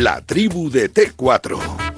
La tribu de T4.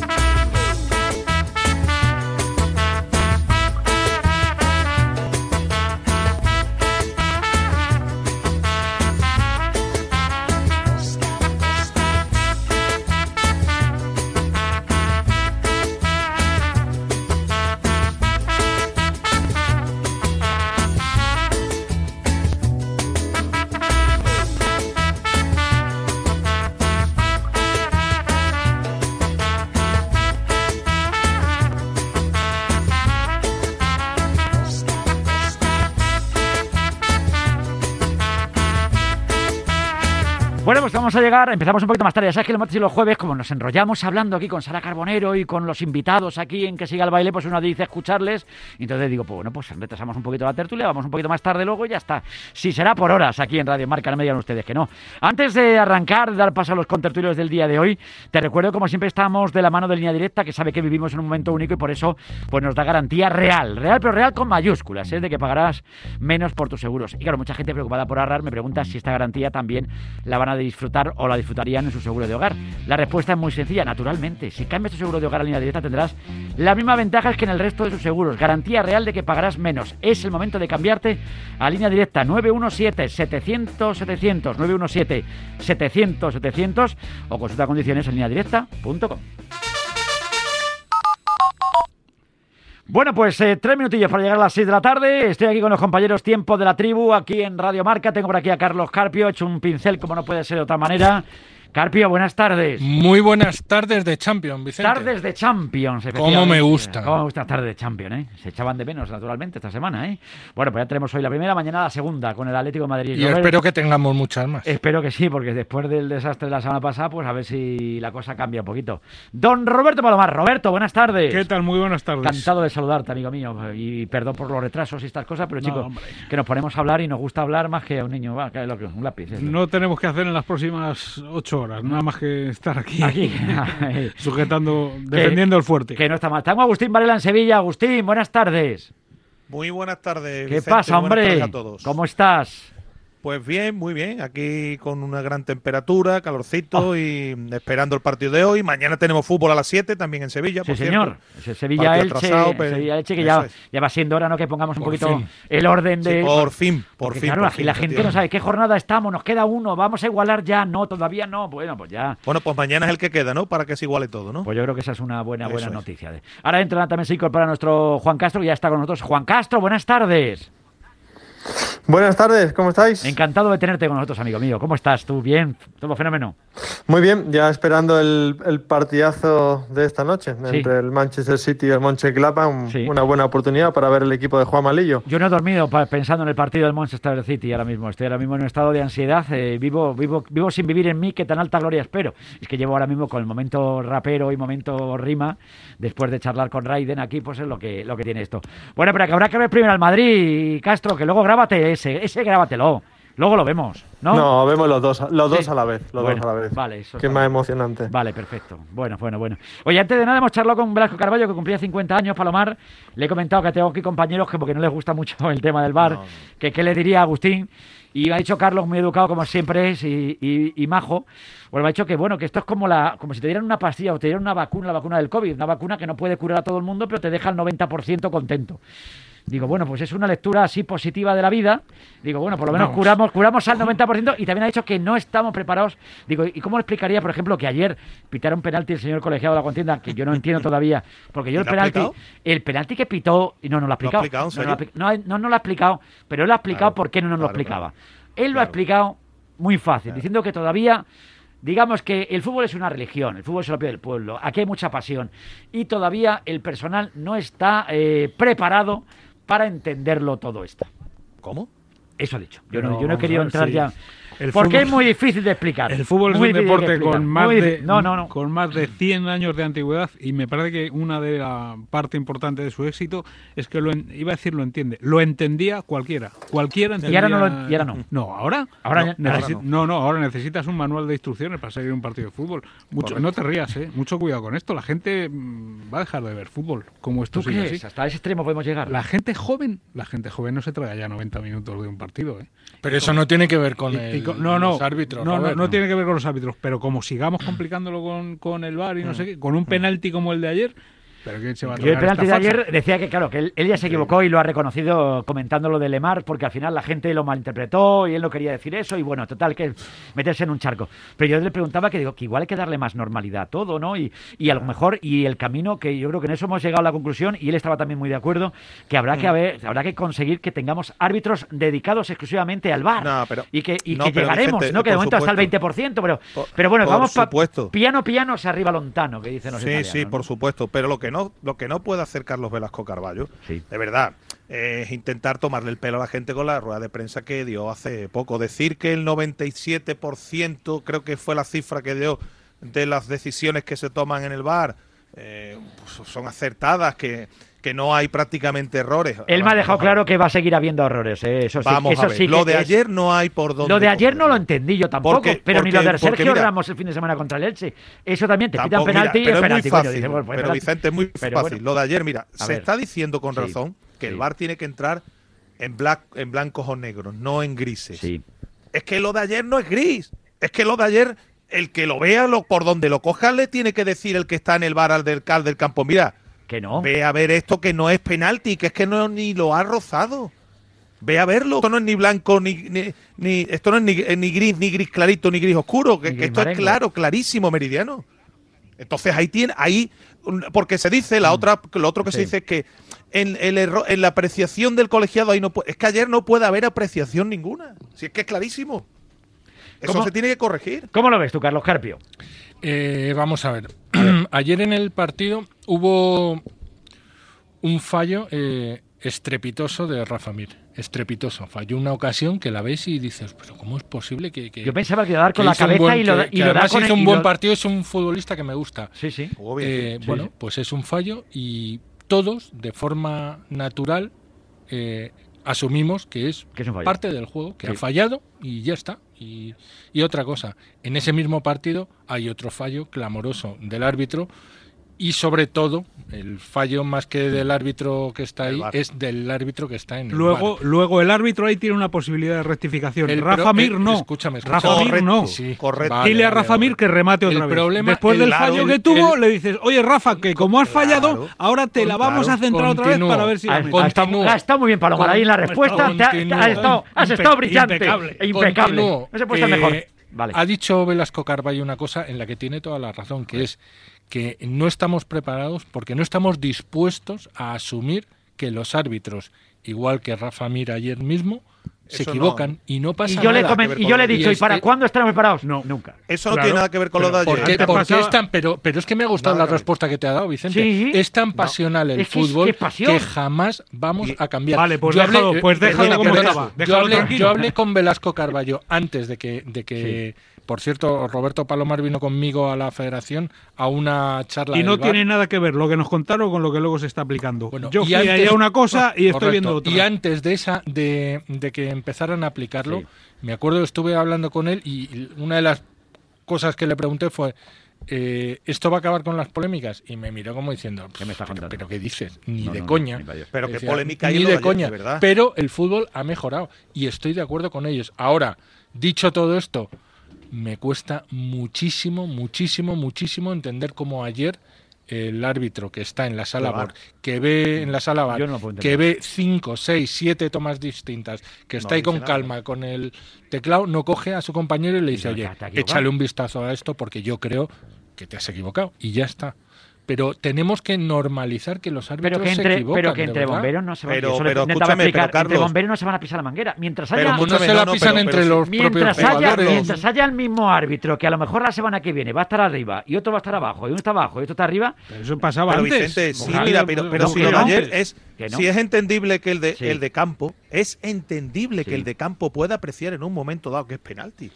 Empezamos un poquito más tarde. Ya sabes que los martes y los jueves, como nos enrollamos hablando aquí con Sara Carbonero y con los invitados aquí en que siga el baile, pues uno dice escucharles. Y entonces digo, pues bueno, pues retrasamos un poquito la tertulia, vamos un poquito más tarde luego y ya está. Si será por horas aquí en Radio Marca, no me digan ustedes que no. Antes de arrancar, de dar paso a los contertulios del día de hoy, te recuerdo como siempre estamos de la mano de línea directa, que sabe que vivimos en un momento único y por eso pues nos da garantía real, real pero real con mayúsculas, es ¿eh? de que pagarás menos por tus seguros. Y claro, mucha gente preocupada por ahorrar me pregunta si esta garantía también la van a disfrutar o la disfrutarían en su seguro de hogar? La respuesta es muy sencilla, naturalmente. Si cambias tu seguro de hogar a línea directa tendrás las mismas ventajas que en el resto de sus seguros. Garantía real de que pagarás menos. Es el momento de cambiarte a línea directa 917-700-700, 917-700-700 o consulta condiciones en línea directa.com. Bueno, pues eh, tres minutillos para llegar a las seis de la tarde. Estoy aquí con los compañeros Tiempo de la Tribu, aquí en Radio Marca. Tengo por aquí a Carlos Carpio, hecho un pincel como no puede ser de otra manera. Carpio, buenas tardes. Muy buenas tardes de Champions, Vicente. Tardes de Champions, ¿Cómo me gusta? ¿Cómo me gusta tardes de Champions, eh? Se echaban de menos, naturalmente, esta semana, ¿eh? Bueno, pues ya tenemos hoy la primera, mañana la segunda, con el Atlético de Madrid. Y espero que tengamos muchas más. Espero que sí, porque después del desastre de la semana pasada, pues a ver si la cosa cambia un poquito. Don Roberto Palomar. Roberto, buenas tardes. ¿Qué tal? Muy buenas tardes. Encantado de saludarte, amigo mío. Y perdón por los retrasos y estas cosas, pero chicos, que nos ponemos a hablar y nos gusta hablar más que a un niño, va, que un lápiz. No tenemos que hacer en las próximas ocho horas, nada más que estar aquí, aquí. sujetando, defendiendo el fuerte. Que no está mal. Tengo Agustín Varela en Sevilla. Agustín, buenas tardes. Muy buenas tardes. ¿Qué pasa, hombre? ¿Cómo estás? Pues bien, muy bien. Aquí con una gran temperatura, calorcito oh. y esperando el partido de hoy. Mañana tenemos fútbol a las 7 también en Sevilla. Sí, señor. Sevilla-Elche, Sevilla que ya, ya, va siendo hora ¿no? que pongamos un poquito el orden de. por fin, por fin. Claro, la gente no sabe qué jornada estamos, nos queda uno, vamos a igualar ya. No, todavía no. Bueno, pues ya. Bueno, pues mañana es el que queda, ¿no? Para que se iguale todo, ¿no? Pues yo creo que esa es una buena, buena noticia. Ahora entra también se incorpora nuestro Juan Castro, que ya está con nosotros. Juan Castro, buenas tardes. Buenas tardes, ¿cómo estáis? Encantado de tenerte con nosotros, amigo mío. ¿Cómo estás? ¿Tú bien? ¿Todo fenómeno? Muy bien, ya esperando el, partidazo de esta noche entre el Manchester City y el Mönchengladbach, una buena oportunidad para ver el equipo de Juan Malillo. Yo no he dormido pensando en el partido del Manchester City ahora mismo. Estoy ahora mismo en un estado de ansiedad. Eh, vivo, vivo, vivo sin vivir en mí, que tan alta gloria espero. Es que llevo ahora mismo con el momento rapero y momento rima, después de charlar con Raiden aquí, pues es lo que, lo que tiene esto. Bueno, pero que habrá que ver primero al Madrid, Castro, que luego grábate ese, ese grábatelo. Luego lo vemos, ¿no? No, vemos los dos, los dos a la vez, los dos a la vez. Vale, eso. Que más emocionante. Vale, perfecto. Bueno, bueno, bueno. Oye, antes de nada hemos charlado con Blasco Carballo, que cumplía 50 años, Palomar. Le he comentado que tengo aquí compañeros que porque no les gusta mucho el tema del bar, que qué le diría a Agustín. Y me ha dicho Carlos, muy educado como siempre es, y, y, majo, pues me ha dicho que bueno, que esto es como la, como si te dieran una pastilla o te dieran una vacuna, la vacuna del COVID, una vacuna que no puede curar a todo el mundo, pero te deja el 90% contento. Digo, bueno, pues es una lectura así positiva de la vida. Digo, bueno, por lo menos curamos, curamos al 90% y también ha dicho que no estamos preparados. Digo, ¿y cómo le explicaría, por ejemplo, que ayer pitara un penalti el señor colegiado de la contienda, que yo no entiendo todavía, porque yo el penalti, el penalti que pitó, y no, no lo ha explicado. no, no, no, lo ha explicado, pero él ha explicado por qué no nos lo explicaba. Él lo ha explicado muy fácil, diciendo que todavía digamos que el fútbol es una religión, el fútbol es el opio del pueblo, aquí hay mucha pasión y todavía el personal no está eh, preparado para entenderlo todo esto. ¿Cómo? Eso ha dicho. Yo no, yo no he querido entrar ya porque es muy difícil de explicar. El fútbol es un deporte con más, de, con más de 100 años de antigüedad y me parece que una de las partes importantes de su éxito es que lo iba a decir lo entiende. Lo entendía cualquiera. Cualquiera entendía. Y ahora no. y ahora no. no, ahora. Ahora no, no, ahora necesitas un manual de instrucciones para seguir un partido de fútbol. Mucho, no te rías, ¿eh? Mucho cuidado con esto. La gente mm, va a dejar de ver fútbol como esto ¿Tú crees? Hasta ese extremo podemos llegar. La gente joven, la gente joven no se traga ya 90 minutos de un partido, ¿eh? Pero eso no tiene que ver con el no, no, árbitros. No, no, no, tiene que ver con los árbitros, pero como sigamos complicándolo con, con el VAR y no mm. sé qué, con un penalti como el de ayer, ¿Pero Yo el penalti de ayer decía que, claro, que él, ya se equivocó y lo ha reconocido comentando lo de Lemar, porque al final la gente lo malinterpretó y él no quería decir eso, y bueno, total, que meterse en un charco. Pero yo le preguntaba que digo que igual hay que darle más normalidad a todo, ¿no? Y, y a lo mejor, y el camino, que yo creo que en eso hemos llegado a la conclusión, y él estaba también muy de acuerdo, que habrá que mm. haber, habrá que conseguir que tengamos árbitros dedicados exclusivamente al bar. y que, y que llegaremos, ¿no? Que de momento hasta el 20%, pero, pero bueno, vamos piano piano se arriba lontano, que dicen los Sí, sí, por supuesto, pero lo que no, lo que no puede hacer Carlos Velasco Carballo, de verdad, es intentar tomarle el pelo a la gente con la rueda de prensa que dio hace poco. Decir que el 97%, creo que fue la cifra que dio, de las decisiones que se toman en el bar, eh, pues son acertadas, que que no hay prácticamente errores. Él me ha dejado claro que va a seguir habiendo errores. ¿eh? Eso sí, Vamos a ver. lo de ayer no hay por dónde. Lo de ayer no lo entendí yo tampoco, pero ni lo de Sergio Ramos el fin de semana contra el Elche. Eso también te pitan penalti y pero es penalti. Muy fácil, pues pero Vicente, es muy fácil. lo de ayer, mira, se está diciendo con razón que el VAR tiene que entrar en, black, en blancos o negros, no en grises. Es que lo de ayer no es gris. Es que lo de ayer, el que lo vea, lo, por donde lo coja, le tiene que decir el que está en el bar al del, del campo. Mira, que no. Ve a ver esto que no es penalti, que es que no ni lo ha rozado. Ve a verlo. Esto no es ni blanco, ni, ni, esto no es ni, gris, ni gris clarito, ni gris oscuro. Que, esto es claro, clarísimo, meridiano. Entonces ahí tiene, ahí, porque se dice, la mm. otra, lo otro que se dice es que en, el error, en la apreciación del colegiado ahí no puede, es que ayer no puede haber apreciación ninguna. Si es que es clarísimo. Eso se tiene que corregir. ¿Cómo lo ves tú, Carlos Carpio? Eh, vamos a ver. Ayer en el partido hubo un fallo eh, estrepitoso de Rafa Mir. Estrepitoso. Falló una ocasión que la ves y dices, pero ¿cómo es posible que. Yo pensaba que iba a dar con la cabeza y lo, y además hizo un buen partido, es un futbolista que me gusta. Sí, sí. Eh, bueno, pues es un fallo y todos, de forma natural, asumimos que es, parte del juego, que ha fallado y ya está. Y, y, otra cosa, en ese mismo partido hay otro fallo clamoroso del árbitro y sobre todo el fallo más que del árbitro que está ahí es del árbitro que está en el luego luego el árbitro ahí tiene una posibilidad de rectificación. Rafa Mir no. escúchame, Rafa Mir no. correcto. Dile a Rafa Mir que remate otra vez. después del fallo que tuvo le dices oye Rafa que como has fallado ahora te la vamos a centrar otra vez para ver si ha, estado, muy bien Palomar ahí en la respuesta has, estado, brillante. impecable, impecable. no se puede mejor. Eh, Vale. Ha dicho Velasco Carballo una cosa en la que tiene toda la razón, que es que no estamos preparados porque no estamos dispuestos a asumir que los árbitros, igual que Rafa Mir ayer mismo, se equivocan y no pasa y yo nada. Le y yo le he dicho, ¿y, para cuándo estamos preparados? No, nunca. Eso no tiene nada que ver con lo de ayer. ¿Por qué, es tan, pero, pero es que me ha gustado la respuesta que te ha dado, Vicente. Es tan pasional el fútbol que, jamás vamos a cambiar. Vale, pues déjalo, pues déjalo como estaba. Yo hablé, con Velasco Carballo antes de que, de que por cierto, Roberto Palomar vino conmigo a la federación a una charla. Y no tiene nada que ver lo que nos contaron con lo que luego se está aplicando. Bueno, Yo fui antes, una cosa y estoy viendo otra. Y antes de esa, de, que empezaran a aplicarlo, me acuerdo estuve hablando con él y una de las cosas que le pregunté fue. Eh, ¿esto va a acabar con las polémicas? Y me miró como diciendo, ¿qué me está pero, pero, ¿qué dices? Ni de coña. pero qué polémica hay Ni de coña. ¿verdad? Pero el fútbol ha mejorado y estoy de acuerdo con ellos. Ahora, dicho todo esto, me cuesta muchísimo, muchísimo, muchísimo entender cómo ayer el árbitro que está en la sala bar, que ve en la sala bar, que ve cinco, seis, siete tomas distintas, que está ahí con calma, con el teclado, no coge a su compañero y le dice, oye, échale un vistazo a esto porque yo creo que te has equivocado. Y ya está pero tenemos que normalizar que los árbitros pero que entre, se equivocan, Pero que entre bomberos no se van pero, pero, explicar, entre bomberos no se van a pisar la manguera. Mientras haya, no se la pisan entre los mientras haya, Mientras haya el mismo árbitro que a lo mejor la semana que viene va a estar arriba y otro va a estar abajo y uno está abajo y otro está arriba. Pero eso pasaba antes. Vicente, sí, mira, pero, pero si lo de ayer es, si es entendible que el de, el de campo, es entendible que el de campo pueda apreciar en un momento dado que es penalti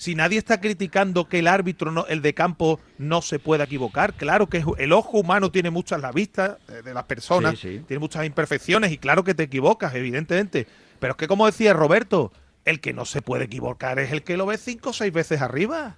si nadie está criticando que el árbitro, no, el de campo, no se pueda equivocar, claro que el ojo humano tiene muchas la vista de las personas, tiene muchas imperfecciones y claro que te equivocas, evidentemente. Pero es que como decía Roberto, el que no se puede equivocar es el que lo ve cinco o seis veces arriba.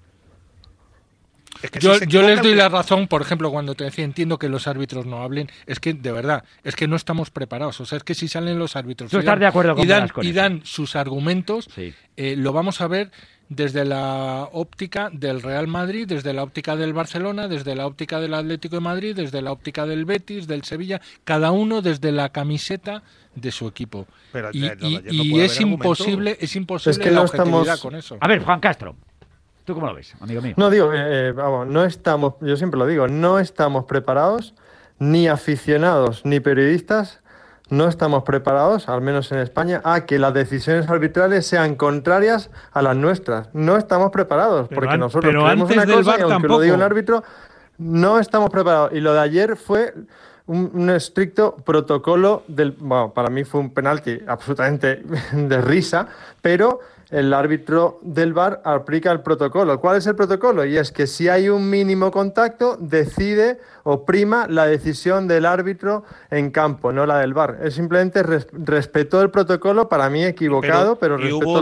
yo, les doy la razón, por ejemplo, cuando te decía entiendo que los árbitros no hablen, es que de verdad, es que no estamos preparados. O sea, es que si salen los árbitros y dan, de acuerdo y, dan, sus argumentos, eh, lo vamos a ver desde la óptica del Real Madrid, desde la óptica del Barcelona, desde la óptica del Atlético de Madrid, desde la óptica del Betis, del Sevilla, cada uno desde la camiseta de su equipo. y, es, imposible, es imposible, la objetividad con eso. A ver, Juan Castro. ¿Tú cómo lo ves, amigo mío? No, digo, eh, eh, vamos, no estamos, yo siempre lo digo, no estamos preparados, ni aficionados, ni periodistas, no estamos preparados, al menos en España, a que las decisiones arbitrales sean contrarias a las nuestras. No estamos preparados, porque nosotros creemos una cosa y aunque lo diga un árbitro, no estamos preparados. Y lo de ayer fue un, estricto protocolo del. Bueno, para mí fue un penalti absolutamente de risa, pero el árbitro del VAR aplica el protocolo. ¿Cuál es el protocolo? Y es que si hay un mínimo contacto, decide o prima la decisión del árbitro en campo, no la del VAR. Es simplemente respetó el protocolo, para mí equivocado, pero, respetó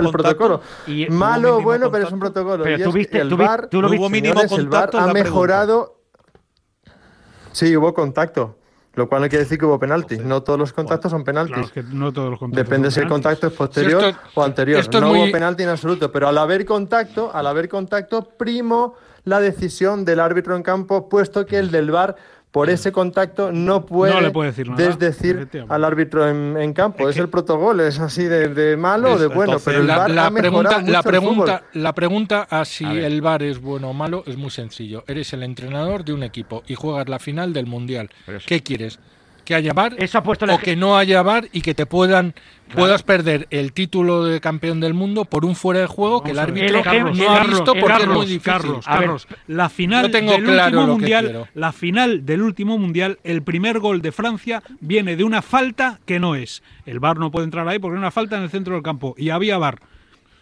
el, protocolo. Malo o bueno, pero es un protocolo. Pero y el VAR, hubo mínimo contacto, ha mejorado. Sí, hubo contacto. Lo cual no quiere decir que hubo penalti. No todos los contactos son penaltis. no todos los contactos Depende si el contacto es posterior o anterior. no hubo penalti en absoluto, pero al haber contacto, al haber contacto, primo la decisión del árbitro en campo, puesto que el del VAR por ese contacto no puede, desdecir al árbitro en, campo. Es, el protocolo, es así de, malo o de bueno, pero el VAR la, pregunta, la pregunta, la pregunta a si el VAR es bueno o malo es muy sencillo. Eres el entrenador de un equipo y juegas la final del mundial. ¿Qué quieres? Que haya bar o que no haya bar y que te puedan puedas perder el título de campeón del mundo por un fuera de juego que el árbitro no ha visto porque es muy difícil. Carlos, la final del último mundial, la final del último mundial, el primer gol de Francia viene de una falta que no es. El bar no puede entrar ahí porque es una falta en el centro del campo y había bar.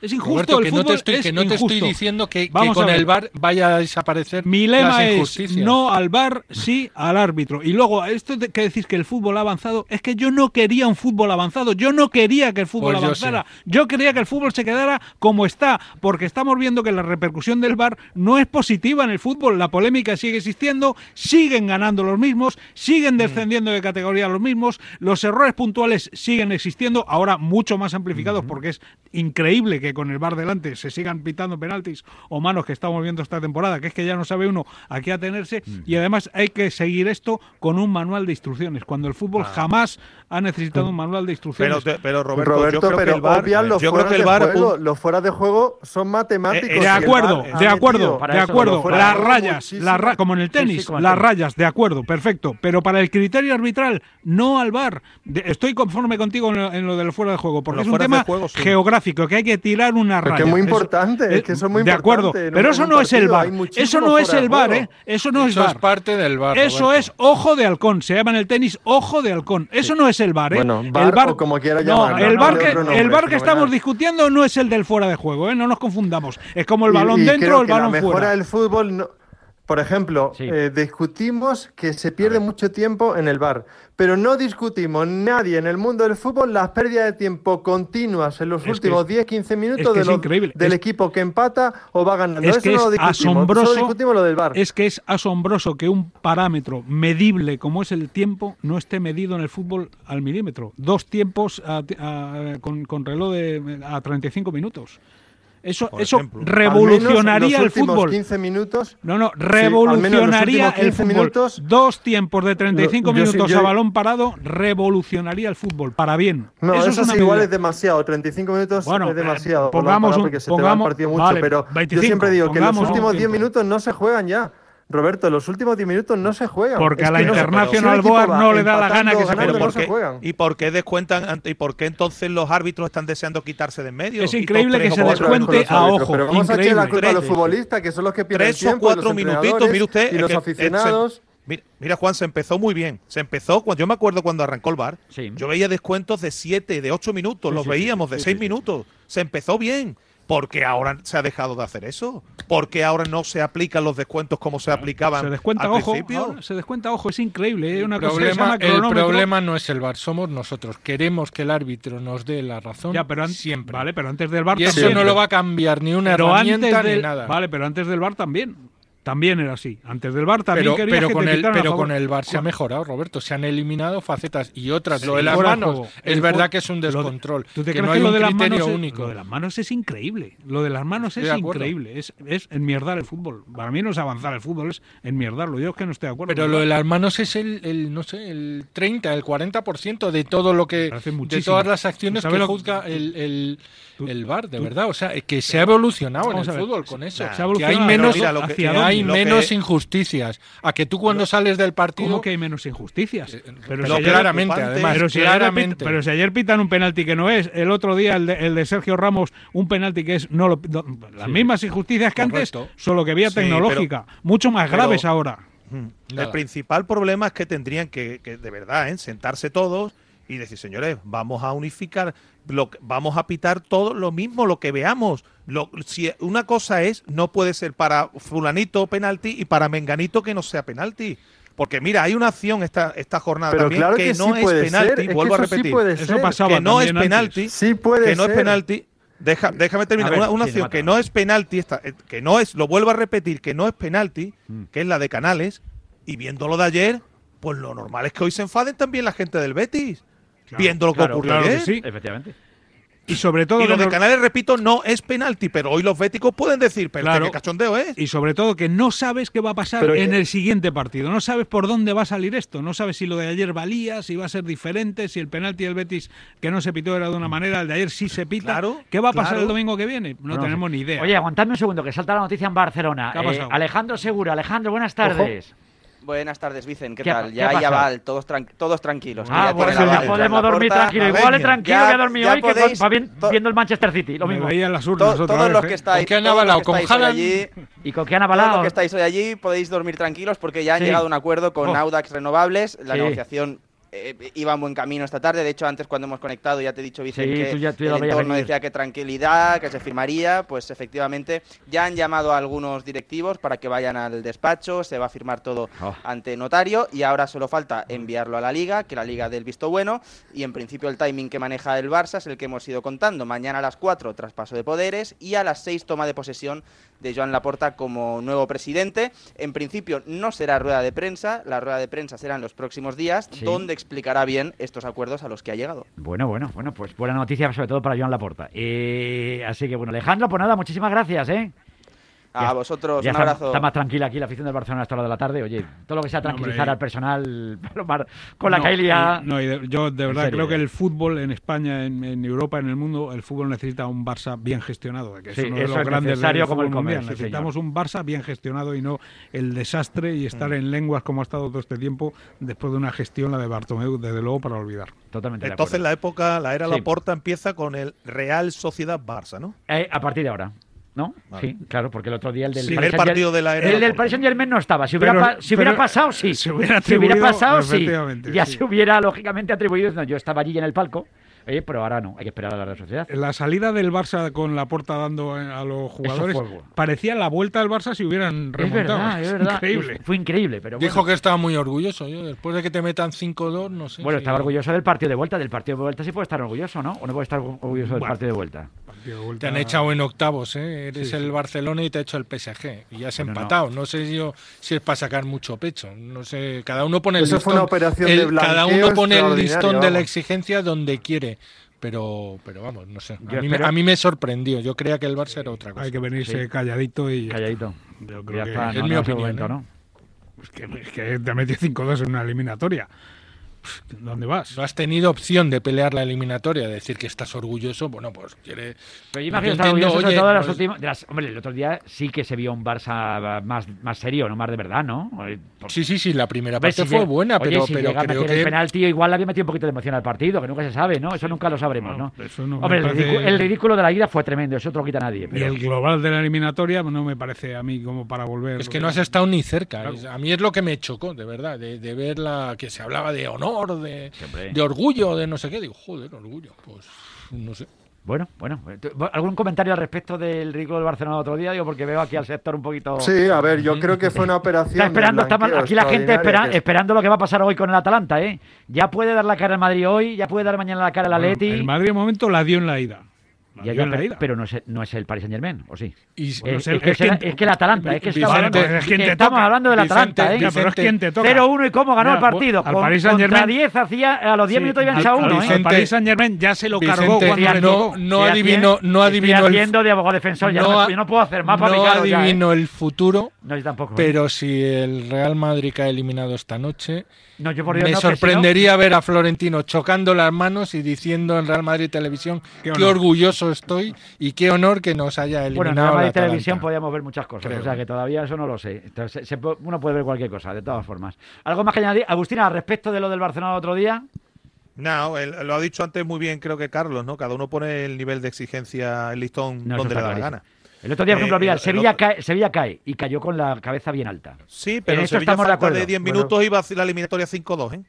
Es injusto el que fútbol, no te estoy, que no te estoy diciendo que, con el VAR vaya a desaparecer Mi lema es no al VAR, sí al árbitro. Y luego, esto de que decís que el fútbol ha avanzado, es que yo no quería un fútbol avanzado, yo no quería que el fútbol pues avanzara. Yo, quería que el fútbol se quedara como está, porque estamos viendo que la repercusión del VAR no es positiva en el fútbol, la polémica sigue existiendo, siguen ganando los mismos, siguen descendiendo de categoría los mismos, los errores puntuales siguen existiendo, ahora mucho más amplificados porque es increíble que con el bar delante se sigan pitando penaltis o manos que estamos viendo esta temporada, que es que ya no sabe uno a qué atenerse y además hay que seguir esto con un manual de instrucciones, cuando el fútbol ah. jamás ha necesitado un manual de instrucciones. Pero, Roberto, yo creo que el bar, los, fuera de juego, los fuera de juego son matemáticos. Eh, de acuerdo, de acuerdo, de acuerdo. Las rayas, como en el tenis, las rayas, de acuerdo, perfecto. Pero para el criterio arbitral, no al bar. estoy conforme contigo en lo, del fuera de juego, porque es un tema geográfico que hay que tirar una raya. Es, muy importante, es, que eso es muy de acuerdo, pero eso no es el bar. Eso no es el bar, ¿eh? Eso no es bar. parte del bar. Eso es ojo de halcón. Se llama en el tenis ojo de halcón. Eso no es el bar, ¿eh? Bueno, bar, el bar como quiera llamarlo. No, el bar que, el bar que estamos discutiendo no es el del fuera de juego, ¿eh? No nos confundamos. Es como el balón dentro o el balón fuera. La mejora del fútbol no, por ejemplo, eh, discutimos que se pierde mucho tiempo en el bar, pero no discutimos nadie en el mundo del fútbol las pérdidas de tiempo continuas en los últimos 10-15 minutos del equipo que empata o va ganando. Es que es asombroso. lo del bar. Es que es asombroso que un parámetro medible como es el tiempo no esté medido en el fútbol al milímetro. Dos tiempos con, con reloj de, a 35 minutos. Eso, eso revolucionaría el fútbol. 15 minutos. No, no, revolucionaría el fútbol. Dos tiempos de 35 minutos a balón parado revolucionaría el fútbol para bien. No, eso, es igual es demasiado. 35 minutos es demasiado. pongamos un, porque se te va el partido mucho, pero yo siempre digo que los últimos 10 minutos no se juegan ya. Roberto, los últimos 10 minutos no se juegan. Porque a la Internacional Board no le da la gana que se jueguen. ¿Y por qué descuentan? ¿Y por qué entonces los árbitros están deseando quitarse de en medio? Es increíble que se descuente a ojo. Pero vamos a echar la culpa a los futbolistas, que son los que pierden Tres o cuatro minutitos, mire usted. Y los aficionados. Mira, Juan, se empezó muy bien. Se empezó, cuando yo me acuerdo cuando arrancó el bar, yo veía descuentos de 7, de 8 minutos, los veíamos de 6 minutos. Se empezó bien. ¿Por qué ahora se ha dejado de hacer eso? ¿Por qué ahora no se aplican los descuentos como se aplicaban se descuenta, al ojo, principio? se descuenta, ojo, es increíble. ¿eh? Una el, problema, el problema no es el VAR, somos nosotros. Queremos que el árbitro nos dé la razón ya, pero siempre. Vale, pero antes del VAR Y eso no lo va a cambiar ni una herramienta ni nada. Vale, pero antes del VAR también. También era así. Antes del bar también pero, quería pero que con te el, pero con el bar se ha mejorado, Roberto. Se han eliminado facetas y otras. lo de las manos juego. es verdad que es un de- descontrol. ¿Tú te que crees no que hay lo de, las manos es, lo de las manos es increíble? Lo de las manos Estoy es increíble. Es, es enmierdar el fútbol. Para mí no es avanzar el fútbol, es enmierdarlo. Yo es que no estoy de acuerdo. Pero lo de las manos es el, el, no sé, el 30, el 40% de todo lo que de todas las acciones ¿Sabes que lo- juzga el, el, tú- el VAR, de tú- verdad. O sea, que se ha evolucionado en el fútbol con eso. se ha que hay evolucionado, menos, pero mira, lo que- que ¿hacia hay menos injusticias. A que tú cuando sales del partido ¿Cómo que hay menos injusticias? Eh, Pero, pero si ayer- claramente, además, pero si, ayer claramente. pit- pero si ayer pitan un penalti que no es, el otro día el de, el de Sergio Ramos, un penalti que es, no lo, no- las mismas injusticias que Correcto. antes, solo que vía Sí, tecnológica, mucho más pero- graves ahora. Nada. El principal problema es que tendrían que, que, de verdad, ¿eh? sentarse todos y decir, señores, vamos a unificar, lo, que- vamos a pitar todo lo mismo, lo que veamos. Lo, si una cosa es, no puede ser para fulanito penalti y para menganito que no sea penalti. Porque mira, hay una acción esta, esta jornada Pero también claro que, que, no sí es penalti, ser. Es que vuelvo a sí repetir. puede Eso ser. pasaba que no es penalti, Sí puede que no es penalti. Deja, déjame terminar. Ver, una una sí, acción que no es penalti, esta, eh, que no es, lo vuelvo a repetir, que no es penalti, Mm. que es la de Canales, y viendo lo de ayer, pues lo normal es que hoy se enfaden también la gente del Betis. Claro, viendo lo que claro, ocurrió claro sí. Efectivamente. Y sobre todo Y lo de Canales, repito, no es penalti, pero hoy los béticos pueden decir, pero Claro. qué cachondeo es. y sobre todo que no sabes qué va a pasar Pero en que- el siguiente partido. No sabes por dónde va a salir esto. No sabes si lo de ayer valía, si va a ser diferente, si el penalti del Betis que no se pitó era de una manera, el de ayer sí se pita. Claro, ¿Qué va a pasar claro. el domingo que viene? No, No tenemos ni idea. Oye, aguantadme un segundo, que salta la noticia en Barcelona. ¿Qué ha Eh? Alejandro Segura. Alejandro, buenas tardes. Buenas tardes, Vicen. ¿Qué, ¿Qué ha- tal? Ya ha hay aval, todos, tran- todos tranquilos. que Ah, ya pues podemos dormir tranquilo. Igual es tranquilo Ya- que ya hoy que va bien- viendo el Manchester City. Lo mismo. veía en las To- urnas otra todos vez, los que estáis, ¿Con qué han todos los avalado? que ¿Con estáis allí, ¿Y con qué han todos los avalado? que estáis hoy allí podéis dormir tranquilos porque ya han Sí. llegado a un acuerdo con Oh. Audax Renovables. La Sí. negociación eh, iba en buen camino esta tarde. De hecho, antes cuando hemos conectado ya te he dicho, Vicen, Sí, que tú ya- tú ya el entorno decía que tranquilidad, que se firmaría. Pues efectivamente ya han llamado a algunos directivos para que vayan al despacho. Se va a firmar todo Oh. ante notario y ahora solo falta enviarlo a la liga, que la liga del visto bueno y en principio el timing que maneja el Barça es el que hemos ido contando. Mañana a las 4 traspaso de poderes y a las 6 toma de posesión de Joan Laporta como nuevo presidente. En principio no será rueda de prensa, la rueda de prensa será en los próximos días Sí. donde explicará bien estos acuerdos a los que ha llegado. Bueno, bueno, bueno, pues buena noticia sobre todo para Joan Laporta. Eh, así que bueno, Alejandro, pues nada, muchísimas gracias, ¿eh? A Ya- vosotros Ya un está, abrazo. está más tranquila aquí la afición del Barcelona a esta hora de la tarde. Oye, todo lo que sea tranquilizar al personal Palomar, con la No, y- no, y de- yo de verdad creo que eh. el fútbol en España, en, en Europa, en el mundo, el fútbol necesita un Barça bien gestionado, que Sí, es uno de eso los es grandes necesario como el comer, sí, Necesitamos un Barça bien gestionado y no el desastre y Mm. estar en lenguas como ha estado todo este tiempo después de una gestión, la de Bartomeu, desde luego para olvidar. Totalmente. Entonces la época, la era Sí. Laporta empieza con el Real Sociedad Barça, ¿no? Eh, a partir de ahora. ¿No? Vale. Sí, claro, porque el otro día el del Sí. Paris Primer partido de la era El del. Paris Saint Germain no estaba. Si hubiera, Pero- pa- si hubiera pasado, sí. se hubiera Si hubiera pasado, sí. efectivamente, Ya sí. se hubiera, lógicamente, atribuido. diciendo, Yo estaba allí en el palco, oye, pero ahora no. Hay que esperar a la Real Sociedad. La salida del Barça con la puerta dando eh, a los jugadores parecía la vuelta del Barça si hubieran Es remontado. verdad, es verdad. Increíble. Fue increíble, pero bueno. Dijo que estaba muy orgulloso. Yo, después de que te metan 5-2, no sé. Bueno, si- estaba orgulloso del partido de vuelta. Del partido de vuelta sí puede estar orgulloso, ¿no? ¿O no puede estar orgulloso del Bueno. partido de vuelta? Vuelta- Te han echado en octavos, ¿eh? Eres Sí, el sí. Barcelona y te ha hecho el PSG. Y ya has No, no. empatado. No, sé yo si es para sacar mucho pecho. No sé, cada uno pone el Eso listón. fue una operación de cada uno pone el listón de la exigencia donde quiere. Pero, pero vamos, no sé. A mí, me- espero- a mí me sorprendió. Yo creía que el Barça era otra cosa. Hay que venirse Sí. calladito y Calladito. Yo Ya creo que, está, es no, mi no, opinión, momento, ¿eh? ¿no? es que, es que te ha metido 5-2 en una eliminatoria. ¿Dónde vas? No has tenido opción de pelear la eliminatoria, de decir que estás orgulloso. Bueno, pues quiere. Pero yo imagino entiendo, orgulloso sobre oye, todo de las pues- últimas. de las- hombre, el otro día sí que se vio un Barça más, más serio, no más de verdad, ¿no? Por- Sí, sí, sí, la primera Hombre, parte si fue llega- buena, oye, pero, si pero llega a creo meter el que. penalti, igual le había metido un poquito de emoción al partido, que nunca se sabe, ¿no? Eso nunca lo sabremos, ¿no? No, eso no Hombre, el, parece- ridículo, el ridículo de la ida fue tremendo, eso no lo quita nadie. Y Pero... el global de la eliminatoria no me parece a mí como para volver. Es que no has estado ni cerca. Claro. A mí es lo que me chocó, de verdad, de, de ver la que se hablaba de honor, de, orgullo, de no sé qué. Digo, joder, orgullo. Pues no sé. Bueno, bueno. ¿tú- ¿Algún comentario al respecto del ridículo del Barcelona el otro día? Digo, porque veo aquí al sector un poquito... Sí, a ver, yo creo que fue una operación. Está esperando, está aquí la gente espera- que- esperando lo que va a pasar hoy con el Atalanta, ¿eh? Ya puede dar la cara al Madrid hoy, ya puede dar mañana la cara al Bueno, Atleti. el Madrid de momento la dio en la ida. Pero no es, no es el Paris Saint Germain, ¿o sí? es, que el Atalanta, es que, estamos, hablando, estamos hablando del Atalanta, ¿eh? pero es quien te toca. 0-1 y cómo ganó el partido. Al, Paris Saint Germain. 10 hacía, a los 10 minutos iban a uno. ¿eh? El Paris Saint Germain ya se lo cargó cuando no, no adivino, no adivino el de abogado defensor, ya no, no puedo hacer más para No adivino el futuro, no, yo tampoco. pero si el Real Madrid cae eliminado esta noche, me sorprendería ver a Florentino chocando las manos y diciendo en Real Madrid Televisión qué, orgulloso estoy y qué honor que nos haya eliminado. Bueno, en Madrid Televisión podíamos ver muchas cosas, o sea que todavía eso no lo sé. Entonces, uno puede ver cualquier cosa, de todas formas. ¿Algo más que añadir? Agustina, respecto de lo del Barcelona otro día. No, lo ha dicho antes muy bien, creo que Carlos, ¿no? Cada uno pone el nivel de exigencia, el listón donde le da la gana. El otro día, por ejemplo, mira, eh, Sevilla, cae, Sevilla cae y cayó con la cabeza bien alta. Sí, pero en Sevilla estamos de, acuerdo. de 10 minutos iba a la eliminatoria 5-2, ¿eh?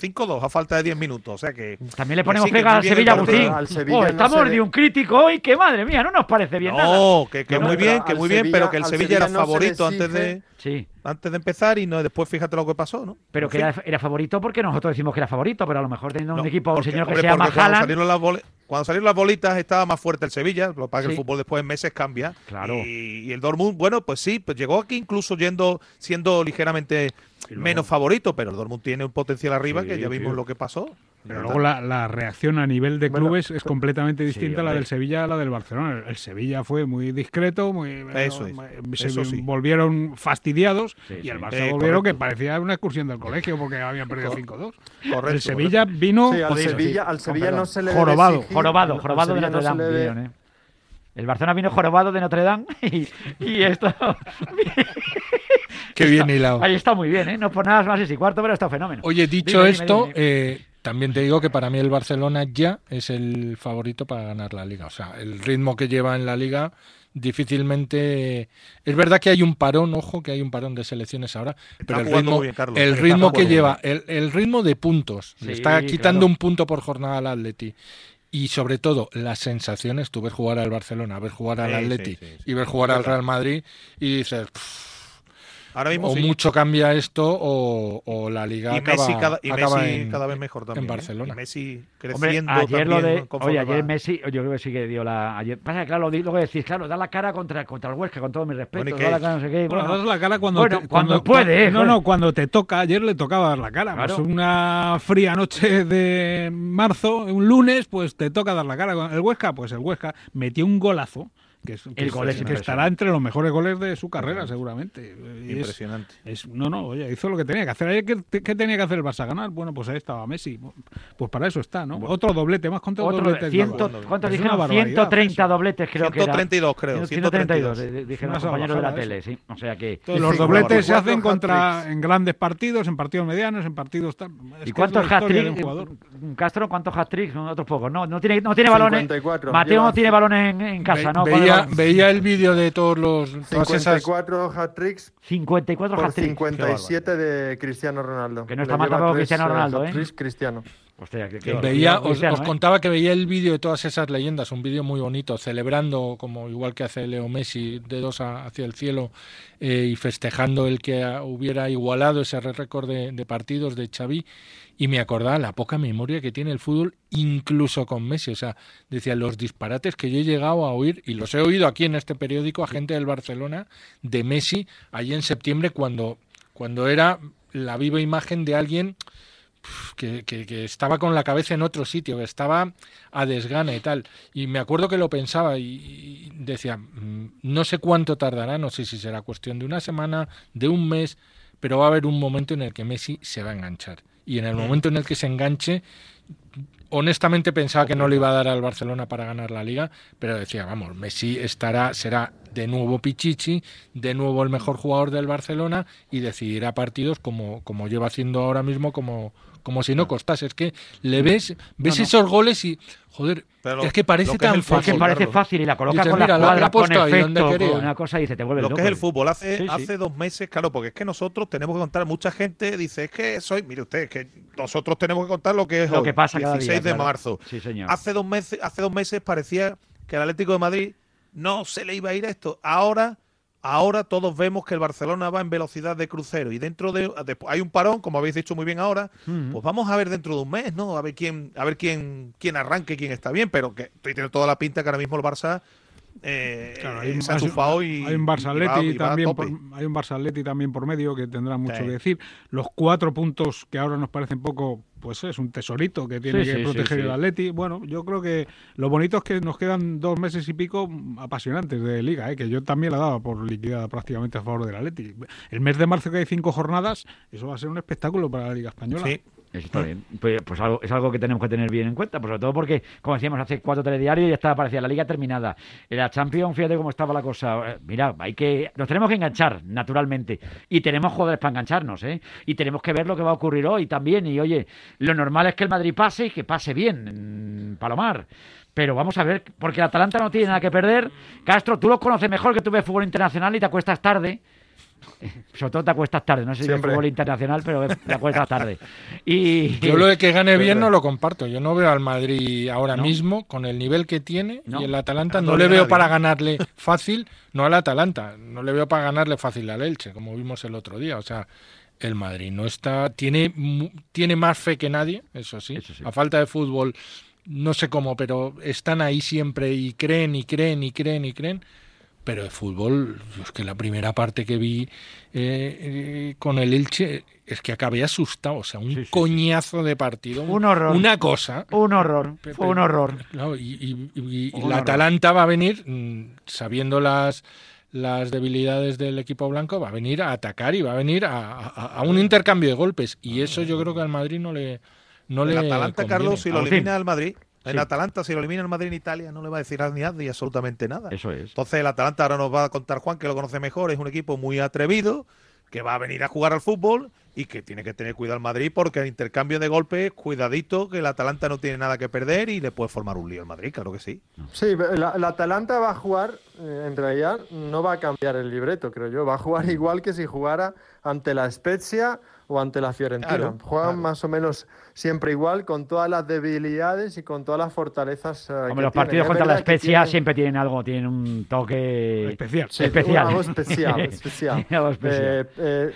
5-2 a falta de 10 minutos. O sea que. También le ponemos pega al Sevilla, Agustín. Oh, estamos de un crítico hoy que madre mía, no nos parece bien. No, que, que muy bien, que muy bien, pero que el Sevilla, era favorito antes de. Sí. Antes de empezar y no después fíjate lo que pasó, ¿no? Pero que era, favorito porque nosotros decimos que era favorito, pero a lo mejor teniendo un equipo, un señor que se llama Haaland. Salieron las cuando salieron las bolitas estaba más fuerte el Sevilla, lo que pasa que el fútbol después en meses cambia. Claro. Y, el Dortmund, bueno, pues sí, pues llegó aquí incluso yendo, siendo ligeramente menos favorito, pero el Dortmund tiene un potencial arriba que ya vimos lo que pasó. Pero luego la, reacción a nivel de clubes es completamente distinta a la del Sevilla a la del Barcelona. El Sevilla fue muy discreto, muy, eso se volvieron fastidiados y el Barça volvieron que parecía una excursión del colegio porque habían perdido 5-2. El Sevilla vino al Sevilla, al Sevilla no se le jorobado, jorobado, jorobado de Notre Dame. ¿eh? El Barcelona vino jorobado de Notre Dame y, esto. Qué bien hilado. Ahí está muy bien, ¿eh? No por nada más ese cuarto, pero está fenómeno. Oye, dicho esto, Eh, también te digo que para mí el Barcelona ya es el favorito para ganar la liga. O sea, el ritmo que lleva en la liga difícilmente es verdad que hay un parón ojo que hay un parón de selecciones ahora pero el ritmo, el ritmo que lleva el, ritmo de puntos le está quitando un punto por jornada al Atleti y sobre todo las sensaciones tú ves jugar al Barcelona ver jugar al Atleti y ver jugar al Real Madrid y dices o mucho cambia esto o, la liga y acaba, Messi cada, y Messi cada vez mejor también. En ¿eh? Barcelona. Messi creciendo ayer lo de, oye, ayer Messi, yo creo que sí que dio la. Ayer, pasa que, claro, lo, que decís, claro, da la cara contra, contra el Huesca, con todo mi respeto. da la cara, no sé qué. Bueno, das la cara cuando, te, cuando, puede. no, no, cuando te toca. Ayer le tocaba dar la cara. Pues una fría noche de marzo, un lunes, pues te toca dar la cara. El Huesca, pues el Huesca metió un golazo que, el gol que estará entre los mejores goles de su carrera, seguramente. Impresionante. Es, no, no, oye, hizo lo que tenía que hacer. Ayer, ¿qué, tenía que hacer el Barça? ¿Ganar? Bueno, pues ahí estaba Messi. Pues para eso está, ¿no? Otro doblete, más contra otro doblete. ¿Cuántos dijeron? 130 dobletes, creo que 132, creo. 132, dijeron los compañeros de la tele, sí. O sea que... los dobletes se hacen contra en grandes partidos, en partidos medianos, en partidos... ¿Y cuántos hat-tricks? Castro, ¿cuántos hat-tricks? Otros pocos. No, no tiene, no tiene balones. Mateo no tiene balones en, casa, ¿no? veía, el vídeo de todos los. 54 hat-tricks. 54 hat-tricks. 57 de Cristiano Ronaldo. Que no está mal tampoco Cristiano Ronaldo, ¿eh? Cristiano. Hostia, que, veía, os, ¿eh? contaba que veía el vídeo de todas esas leyendas, un vídeo muy bonito, celebrando, como igual que hace Leo Messi, dedos hacia el cielo eh, y festejando el que hubiera igualado ese récord de, de, partidos de Xavi. Y me acordaba la poca memoria que tiene el fútbol, incluso con Messi. O sea, decía los disparates que yo he llegado a oír, y los he oído aquí en este periódico, a gente del Barcelona, de Messi, allí en septiembre, cuando, cuando era la viva imagen de alguien que, que, estaba con la cabeza en otro sitio, que estaba a desgana y tal. Y me acuerdo que lo pensaba y, decía, mm, no sé cuánto tardará, no sé si será cuestión de una semana, de un mes, pero va a haber un momento en el que Messi se va a enganchar. Y en el momento en el que se enganche, honestamente pensaba que no le iba a dar al Barcelona para ganar la liga, pero decía, vamos, Messi estará, será de nuevo Pichichi, de nuevo el mejor jugador del Barcelona y decidirá partidos como, como lleva haciendo ahora mismo como, como si no costase. Es que le ves, ves esos goles y, joder, es que parece tan fácil. Es que parece fácil y la coloca con la cuadra, con efecto, con una cosa y dice, te vuelve Lo loco. que es el fútbol. Hace, hace dos meses, claro, porque es que nosotros tenemos que contar, mucha gente dice, es que soy, mire usted, es que nosotros tenemos que contar lo que es lo que pasa 16 de marzo. Sí, señor. Hace dos meses, hace dos meses parecía que el Atlético de Madrid no se le iba a ir esto. Ahora ahora todos vemos que el Barcelona va en velocidad de crucero y dentro de, hay un parón, como habéis dicho muy bien ahora, pues vamos a ver dentro de un mes, ¿no? A ver quién, a ver quién, quién arranque, quién está bien, pero que tiene toda la pinta que ahora mismo el Barça eh, hay, un, hay un Barça también por, hay un Barça también por medio que tendrá mucho que decir. Los cuatro puntos que ahora nos parecen poco pues es un tesorito que tiene que proteger el Atleti. Bueno, yo creo que lo bonito es que nos quedan dos meses y pico apasionantes de liga, ¿eh? que yo también la daba por liquidada prácticamente a favor del Atleti. El mes de marzo que hay cinco jornadas, eso va a ser un espectáculo para la liga española. Sí. Está bien. Pues, pues, algo, es algo que tenemos que tener bien en cuenta, pues sobre todo porque, como decíamos, hace cuatro telediarios y ya estaba parecía la liga terminada. La Champions, fíjate cómo estaba la cosa. Eh, mira, hay que nos tenemos que enganchar, naturalmente. Y tenemos jugadores para engancharnos, ¿eh? Y tenemos que ver lo que va a ocurrir hoy también. Y oye, lo normal es que el Madrid pase y que pase bien, en Palomar. Pero vamos a ver, porque el Atalanta no tiene nada que perder. Castro, tú lo conoces mejor que tú ves fútbol internacional y te acuestas tarde. Sobre todo te acuestas tarde, no sé si es fútbol internacional, pero te acuestas tarde. Y, yo lo de que gane bien no lo comparto. Yo no veo al Madrid ahora mismo con el nivel que tiene y el Atalanta no, le veo para ganarle fácil, no al Atalanta, no le veo para ganarle fácil al Elche, como vimos el otro día. O sea, el Madrid no está tiene tiene más fe que nadie, eso sí. A falta de fútbol no sé cómo, pero están ahí siempre y creen y creen y creen y creen. Pero de fútbol, es que la primera parte que vi eh, eh, con el Elche es que acabé asustado, o sea, un coñazo de partido. Un horror. Una cosa. Un horror. Fue un horror. y, la Atalanta va a venir mm, sabiendo las las debilidades del equipo blanco, va a venir a atacar y va a venir a, un intercambio de golpes. Y eso yo creo que al Madrid no le. No el le Atalanta, Carlos, si lo elimina al Madrid, en Atalanta, si lo elimina el Madrid en Italia, no le va a decir a nadie absolutamente nada. Eso es. Entonces, el Atalanta ahora nos va a contar Juan, que lo conoce mejor, es un equipo muy atrevido, que va a venir a jugar al fútbol y que tiene que tener cuidado al Madrid porque el intercambio de golpes, cuidadito, que el Atalanta no tiene nada que perder y le puede formar un lío al Madrid, claro que sí. Sí, el Atalanta va a jugar, eh, en realidad no va a cambiar el libreto, creo yo, va a jugar igual que si jugara ante la Spezia o ante la Fiorentina. Juegan más o menos siempre igual, con todas las debilidades y con todas las fortalezas. Uh, los partidos contra la Spezia siempre tienen algo, tienen un toque especial. especial. Algo especial. especial. Eh, eh,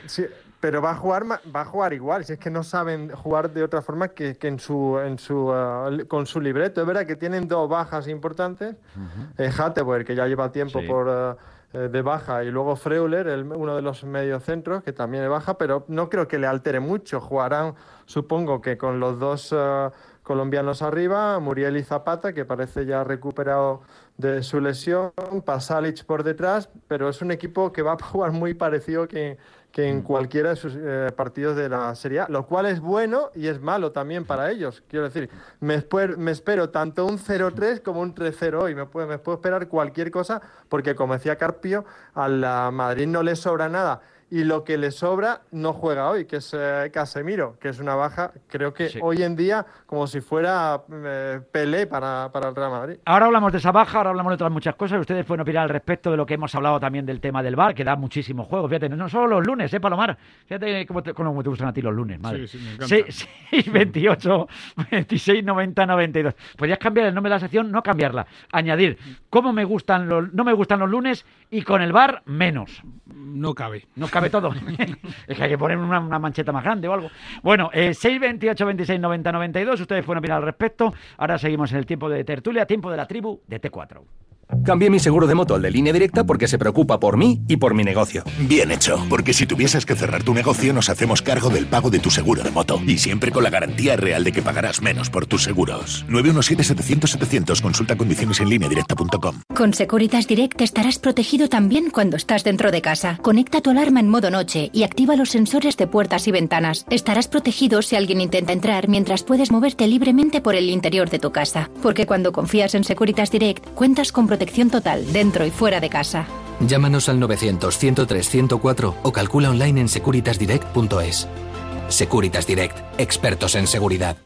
pero va a jugar va a jugar igual si es que no saben jugar de otra forma que, en su en su uh, con su libreto es verdad que tienen dos bajas importantes uh que ya lleva tiempo por uh, eh, de baja y luego Freuler, uno de los mediocentros, que también es baja, pero no creo que le altere mucho. Jugarán, supongo que con los dos colombianos arriba, Muriel y Zapata, que parece ya recuperado de su lesión, Pasalic por detrás, pero es un equipo que va a jugar muy parecido que que en mm. cualquiera de sus eh, partidos de la Serie A, lo cual es bueno y es malo también para ellos. Quiero decir, me, espero, me espero tanto un 0-3 como un 3-0 hoy, me puedo, me puedo esperar cualquier cosa, porque como decía Carpio, a la Madrid no le sobra nada y lo que le sobra no juega hoy, que es eh, Casemiro, que es una baja, creo que hoy en día como si fuera eh, Pelé para, para, el Real Madrid. Ahora hablamos de esa baja, ahora hablamos de otras muchas cosas, ustedes pueden opinar al respecto de lo que hemos hablado también del tema del bar, que da muchísimos juegos, fíjate, no solo los lunes, ¿eh, Palomar? Fíjate cómo te, cómo te gustan a ti los lunes, madre. Sí, sí, me encanta. 6, 28, 26, 90, 92. Podrías cambiar el nombre de la sección, no cambiarla, añadir, ¿cómo me gustan los, no me gustan los lunes y con el bar menos? No cabe. No cabe todo. es que hay que poner una, mancheta más grande o algo. Bueno, eh, 6, 28, 26, 90, 92. Ustedes pueden opinar al respecto. Ahora seguimos en el tiempo de tertulia, tiempo de la tribu de T4. Cambié mi seguro de moto al de línea directa porque se preocupa por mí y por mi negocio. Bien hecho, porque si tuvieses que cerrar tu negocio nos hacemos cargo del pago de tu seguro de moto y siempre con la garantía real de que pagarás menos por tus seguros. 917-700-700, consulta condiciones en línea directa.com. Con Securitas Direct estarás protegido también cuando estás dentro de casa. Conecta tu alarma en modo noche y activa los sensores de puertas y ventanas. Estarás protegido si alguien intenta entrar mientras puedes moverte libremente por el interior de tu casa. Porque cuando confías en Securitas Direct, cuentas con protección total dentro y fuera de casa. Llámanos al 900-103-104 o calcula online en securitasdirect.es. Securitas Direct, expertos en seguridad.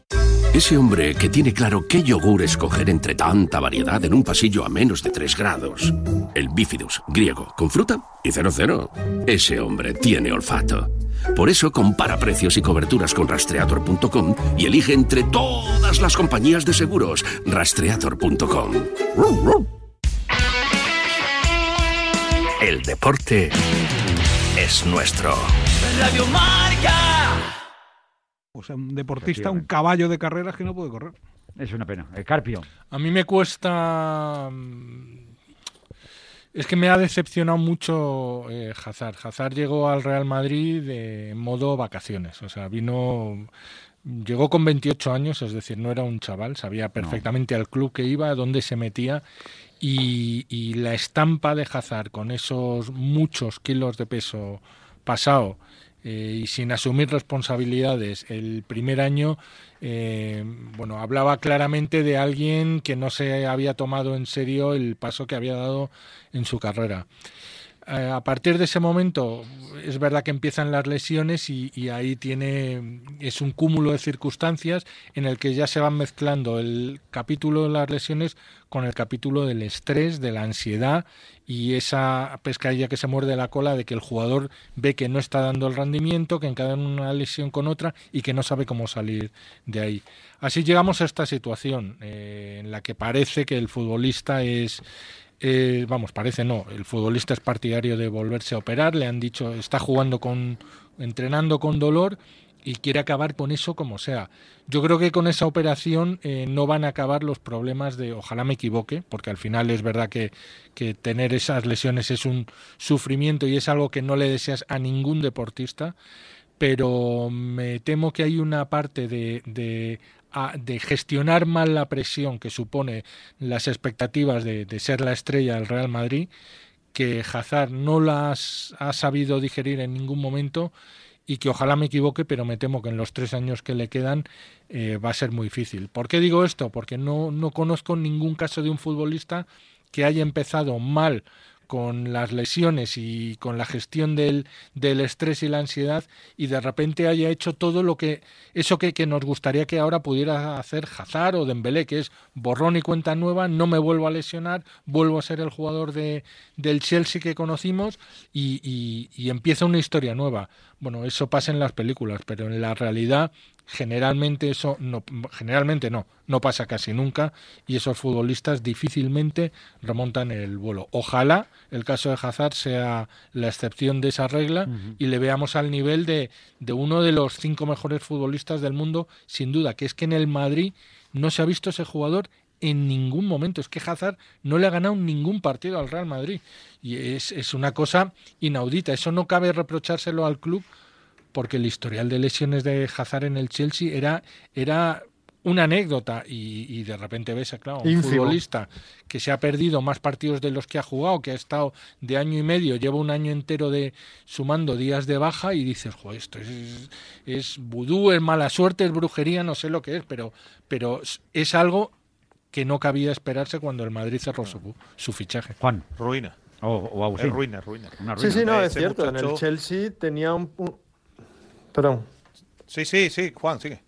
Ese hombre que tiene claro qué yogur escoger entre tanta variedad en un pasillo a menos de 3 grados. El bifidus, griego, con fruta y 00. Ese hombre tiene olfato. Por eso compara precios y coberturas con rastreator.com y elige entre todas las compañías de seguros rastreator.com. El deporte es nuestro. Radio Marca. O sea, un deportista, un caballo de carreras que no puede correr. Es una pena. El Carpio. A mí me cuesta. Mm, es que me ha decepcionado mucho eh, Hazard. Hazard llegó al Real Madrid de modo vacaciones. O sea, vino. Llegó con 28 años, es decir, no era un chaval, sabía perfectamente al club que iba, a dónde se metía y, y, la estampa de Hazard con esos muchos kilos de peso pasado eh, y sin asumir responsabilidades el primer año, eh, bueno, hablaba claramente de alguien que no se había tomado en serio el paso que había dado en su carrera. Eh, a partir de ese momento es verdad que empiezan las lesiones y, ahí tiene es un cúmulo de circunstancias en el que ya se van mezclando el capítulo de las lesiones con el capítulo del estrés, de la ansiedad y esa pescadilla que se muerde la cola de que el jugador ve que no está dando el rendimiento, que encaden una lesión con otra y que no sabe cómo salir de ahí. Así llegamos a esta situación eh, en la que parece que el futbolista es eh, vamos, parece no, el futbolista es partidario de volverse a operar, le han dicho, está jugando con, entrenando con dolor y quiere acabar con eso como sea. Yo creo que con esa operación eh, no van a acabar los problemas de, ojalá me equivoque, porque al final es verdad que, que, tener esas lesiones es un sufrimiento y es algo que no le deseas a ningún deportista, pero me temo que hay una parte de, de de gestionar mal la presión que supone las expectativas de, ser la estrella del Real Madrid, que Hazard no las ha sabido digerir en ningún momento y que ojalá me equivoque, pero me temo que en los tres años que le quedan eh, va a ser muy difícil. ¿Por qué digo esto? Porque no, no conozco ningún caso de un futbolista que haya empezado mal con las lesiones y con la gestión del, del, estrés y la ansiedad y de repente haya hecho todo lo que eso que, que, nos gustaría que ahora pudiera hacer Hazard o Dembélé que es borrón y cuenta nueva no me vuelvo a lesionar vuelvo a ser el jugador de, del Chelsea que conocimos y, y, y empieza una historia nueva bueno eso pasa en las películas pero en la realidad generalmente eso no generalmente no no pasa casi nunca y esos futbolistas difícilmente remontan el vuelo. Ojalá el caso de Hazard sea la excepción de esa regla y le veamos al nivel de, de uno de los cinco mejores futbolistas del mundo sin duda que es que en el Madrid no se ha visto ese jugador en ningún momento. Es que Hazard no le ha ganado ningún partido al Real Madrid. Y es, es, una cosa inaudita. Eso no cabe reprochárselo al club porque el historial de lesiones de Hazard en el Chelsea era, era una anécdota y, de repente ves a claro, un futbolista que se ha perdido más partidos de los que ha jugado, que ha estado de año y medio, lleva un año entero de sumando días de baja y dices, joder, esto es, es vudú, es mala suerte, es brujería, no sé lo que es, pero, pero es algo que no cabía esperarse cuando el Madrid cerró su, su fichaje. Juan. Ruina. O, es ruina, ruina. Sí, sí, no, es cierto. En el Chelsea tenía un, Perdón. Sí, sí, sí, Juan, sigue.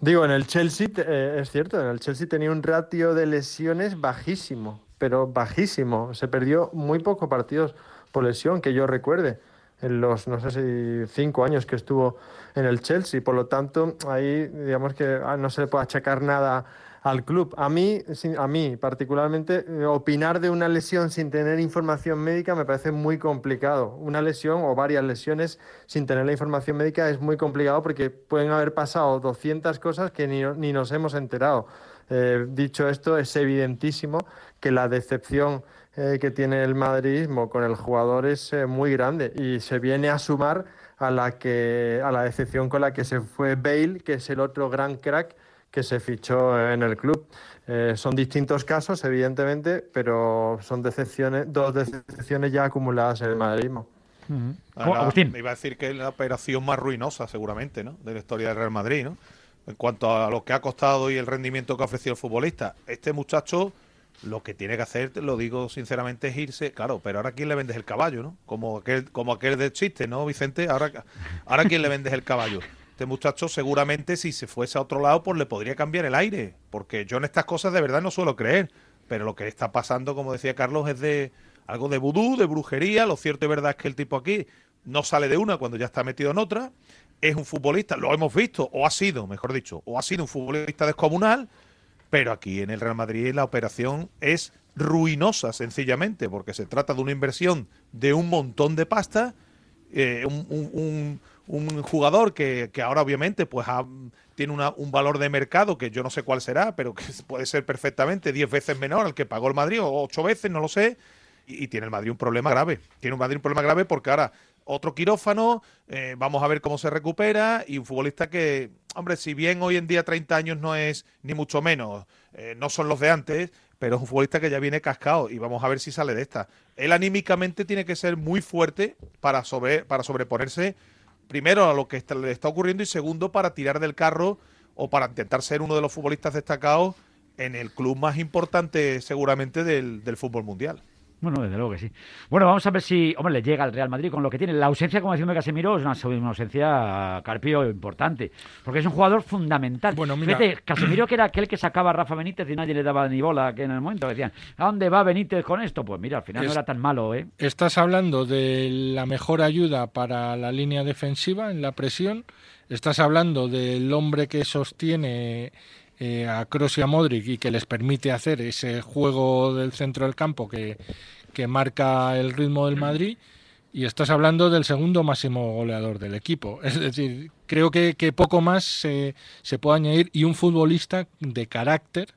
Digo, en el Chelsea, eh, es cierto, en el Chelsea tenía un ratio de lesiones bajísimo, pero bajísimo. Se perdió muy pocos partidos por lesión, que yo recuerde, en los, no sé si cinco años que estuvo en el Chelsea. Por lo tanto, ahí, digamos que ah, no se le puede achacar nada al club. A mí, a mí particularmente, eh, opinar de una lesión sin tener información médica me parece muy complicado. Una lesión o varias lesiones sin tener la información médica es muy complicado porque pueden haber pasado 200 cosas que ni, nos hemos enterado. Eh, dicho esto, es evidentísimo que la decepción eh, que tiene el madridismo con el jugador es muy grande y se viene a sumar a la que a la decepción con la que se fue Bale, que es el otro gran crack que se fichó en el club. Eh, son distintos casos, evidentemente, pero son decepciones, dos decepciones ya acumuladas en el madridismo. Me iba a decir que es la operación más ruinosa, seguramente, ¿no? de la historia del Real Madrid, ¿no? En cuanto a lo que ha costado y el rendimiento que ha ofrecido el futbolista. Este muchacho lo que tiene que hacer, te lo digo sinceramente, es irse. Claro, pero ahora quién le vendes el caballo, ¿no? Como aquel, como aquel del chiste, ¿no, Vicente? Ahora, ahora quién le vendes el caballo. Este muchacho seguramente si se fuese a otro lado pues le podría cambiar el aire, porque yo en estas cosas de verdad no suelo creer, pero lo que está pasando, como decía Carlos, es de algo de vudú, de brujería, lo cierto y verdad es que el tipo aquí no sale de una cuando ya está metido en otra, es un futbolista, lo hemos visto, o ha sido, mejor dicho, o ha sido un futbolista descomunal, pero aquí en el Real Madrid la operación es ruinosa sencillamente, porque se trata de una inversión de un montón de pasta, eh, un, jugador que, ahora obviamente pues tiene un valor de mercado que yo no sé cuál será, pero que puede ser perfectamente 10 veces menor al que pagó el Madrid, o 8 veces, no lo sé, y, tiene el Madrid un problema grave. Tiene un Madrid un problema grave porque ahora otro quirófano, eh, vamos a ver cómo se recupera y un futbolista que, hombre, si bien hoy en día 30 años no es ni mucho menos, eh, no son los de antes, pero es un futbolista que ya viene cascado y vamos a ver si sale de esta. Él anímicamente tiene que ser muy fuerte para, sobre, para sobreponerse, primero a lo que le está ocurriendo y segundo para tirar del carro o para intentar ser uno de los futbolistas destacados en el club más importante seguramente del fútbol mundial. Bueno, desde luego que sí. Bueno, vamos a ver si, hombre, le llega al Real Madrid con lo que tiene. La ausencia, como decía Casemiro, es una, ausencia, Carpio, importante. Porque es un jugador fundamental. Bueno, mira. Fíjate, Casemiro que era aquel que sacaba a Rafa Benítez y nadie le daba ni bola, que en el momento decían, ¿a dónde va Benítez con esto? Pues mira, al final no era tan malo, ¿eh? Estás hablando de la mejor ayuda para la línea defensiva en la presión. Estás hablando del hombre que sostiene eh, a Kroos y a Modric y que les permite hacer ese juego del centro del campo que, que marca el ritmo del Madrid y estás hablando del segundo máximo goleador del equipo. Es decir, creo que, poco más se, se puede añadir y un futbolista de carácter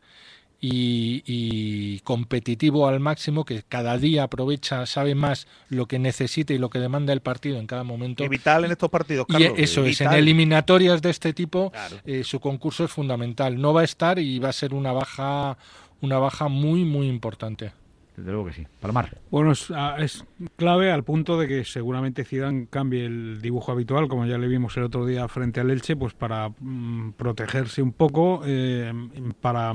y, competitivo al máximo, que cada día aprovecha, sabe más lo que necesita y lo que demanda el partido en cada momento. Y vital en estos partidos, Carlos. Y eso es, en eliminatorias de este tipo, eh, su concurso es fundamental. No va a estar y va a ser una baja, una baja muy, muy importante. Desde luego que sí. Palmar. Bueno, ah, es, clave al punto de que seguramente Zidane cambie el dibujo habitual, como ya le vimos el otro día frente al Elche, pues para mm, protegerse un poco, eh, para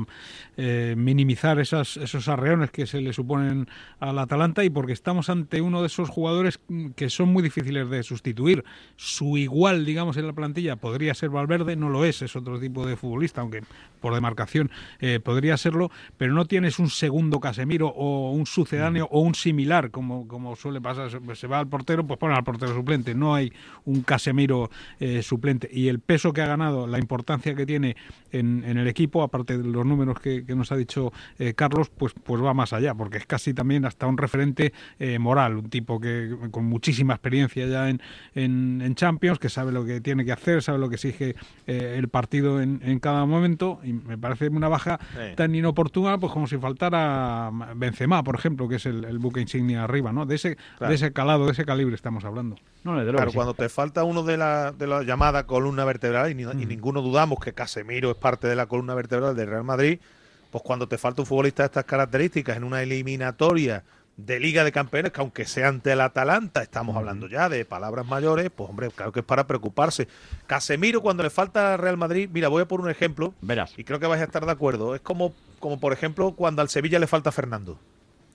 eh, minimizar esas, esos arreones que se le suponen al Atalanta y porque estamos ante uno de esos jugadores que son muy difíciles de sustituir. Su igual, digamos, en la plantilla podría ser Valverde, no lo es, es otro tipo de futbolista, aunque por demarcación eh, podría serlo, pero no tienes un segundo Casemiro o un sucedáneo o un similar, como, como suele pasar, se va al portero, pues pone al portero suplente, no hay un Casemiro eh, suplente. Y el peso que ha ganado, la importancia que tiene en, en el equipo, aparte de los números que, nos ha dicho eh, Carlos, pues, pues va más allá, porque es casi también hasta un referente eh, moral, un tipo que con muchísima experiencia ya en, en, Champions, que sabe lo que tiene que hacer, sabe lo que exige el partido en, en, cada momento, y me parece una baja tan inoportuna, pues como si faltara Benzema, por ejemplo, que es el, buque insignia arriba, ¿no? De ese, de ese calado, de ese calibre estamos hablando. No, claro, cuando te falta uno de la, de la llamada columna vertebral, y, mm. ninguno dudamos que Casemiro es parte de la columna vertebral del Real Madrid, pues cuando te falta un futbolista de estas características en una eliminatoria de Liga de Campeones, que aunque sea ante el Atalanta, estamos mm. hablando ya de palabras mayores, pues hombre, claro que es para preocuparse. Casemiro, cuando le falta al Real Madrid, mira, voy a poner un ejemplo, Verás. y creo que vais a estar de acuerdo, es como, como por ejemplo cuando al Sevilla le falta Fernando.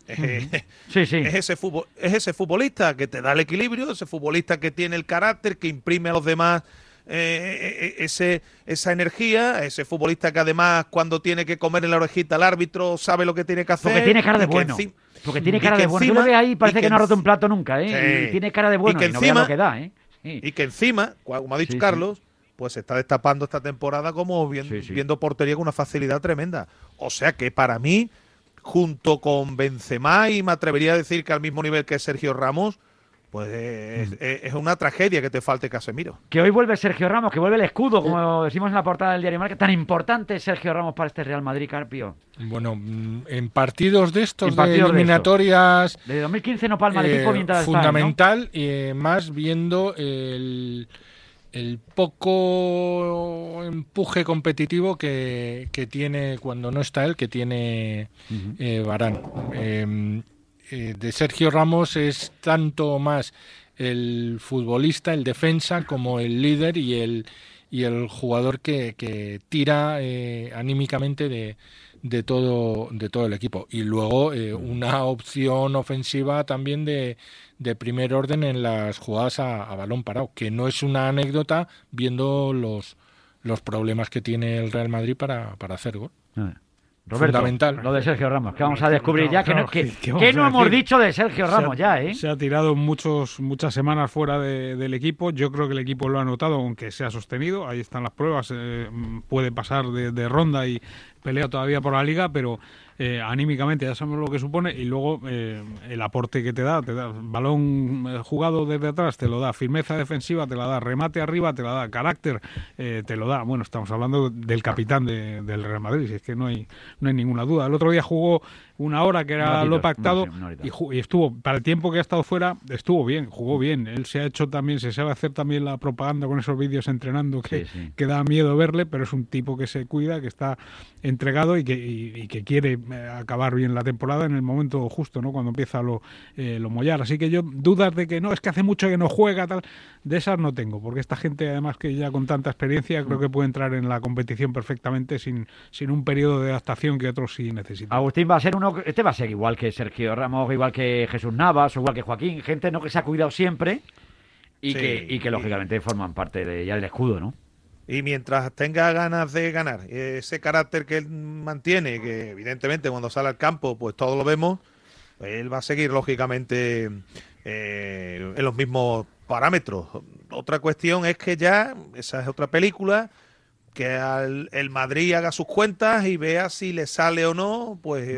sí, sí. Es, ese fútbol, es ese futbolista que te da el equilibrio, ese futbolista que tiene el carácter, que imprime a los demás eh, eh, eh, ese, esa energía, ese futbolista que además cuando tiene que comer en la orejita al árbitro sabe lo que tiene que hacer. Porque tiene cara de bueno. Porque tiene cara de bueno. Yo lo veo ahí parece que, no ha roto un plato nunca, ¿eh? Y tiene cara de bueno y, que encima, lo que da, ¿eh? Y que encima, como ha dicho Carlos, pues se está destapando esta temporada como viendo portería con una facilidad tremenda. O sea que para mí junto con Benzema y me atrevería a decir que al mismo nivel que Sergio Ramos, pues es, mm. una tragedia que te falte Casemiro. Que hoy vuelve Sergio Ramos, que vuelve el escudo, como decimos en la portada del diario Marca. Tan importante es Sergio Ramos para este Real Madrid, Carpio. Bueno, mm, en partidos de estos, de eliminatorias... De, 2015 no palma el equipo eh, mientras Fundamental, y eh, más viendo el el poco empuje competitivo que, tiene cuando no está él, que tiene eh, Barán. Em, eh, de Sergio Ramos es tanto más el futbolista, el defensa, como el líder y el, y el jugador que, que tira eh, anímicamente de, de todo, de todo el equipo. Y luego eh, una opción ofensiva también de, de, primer orden en las jugadas a, balón parado, que no es una anécdota viendo los, los problemas que tiene el Real Madrid para, para hacer gol. Ah. Fundamental. Lo de Sergio Ramos, que vamos a descubrir ya. que, no, que, no hemos dicho de Sergio Ramos ya, ¿eh? Se ha tirado muchos, muchas semanas fuera del equipo. Yo creo que el equipo lo ha notado, aunque se ha sostenido. Ahí están las pruebas. Eh, puede pasar de, ronda y pelea todavía por la liga, pero eh, anímicamente ya sabemos lo que supone y luego eh, el aporte que te da, te da balón eh, jugado desde atrás, te lo da, firmeza defensiva te la da, remate arriba te la da, carácter te lo da. Bueno, estamos hablando del capitán del Real Madrid, si es que no hay, no hay ninguna duda. El otro día jugó una hora que era lo pactado y, estuvo, para el tiempo que ha estado fuera, estuvo bien, jugó bien. Él se ha hecho también, se sabe hacer también la propaganda con esos vídeos entrenando que, que da miedo verle, pero es un tipo que se cuida, que está entregado y que, y, que quiere eh, acabar bien la temporada en el momento justo, ¿no? Cuando empieza lo, eh, lo mollar. Así que yo dudas de que no, es que hace mucho que no juega, tal, de esas no tengo, porque esta gente además que ya con tanta experiencia creo que puede entrar en la competición perfectamente sin, sin un periodo de adaptación que otros sí necesitan. Agustín va a ser uno este va a ser igual que Sergio Ramos, igual que Jesús Navas, o igual que Joaquín, gente no que se ha cuidado siempre y, que, y que lógicamente forman parte de, ya del escudo, ¿no? Y mientras tenga ganas de ganar, ese carácter que él mantiene, que evidentemente cuando sale al campo, pues todos lo vemos, pues él va a seguir lógicamente eh, en los mismos parámetros. Otra cuestión es que ya, esa es otra película, que al, el Madrid haga sus cuentas y vea si le sale o no, pues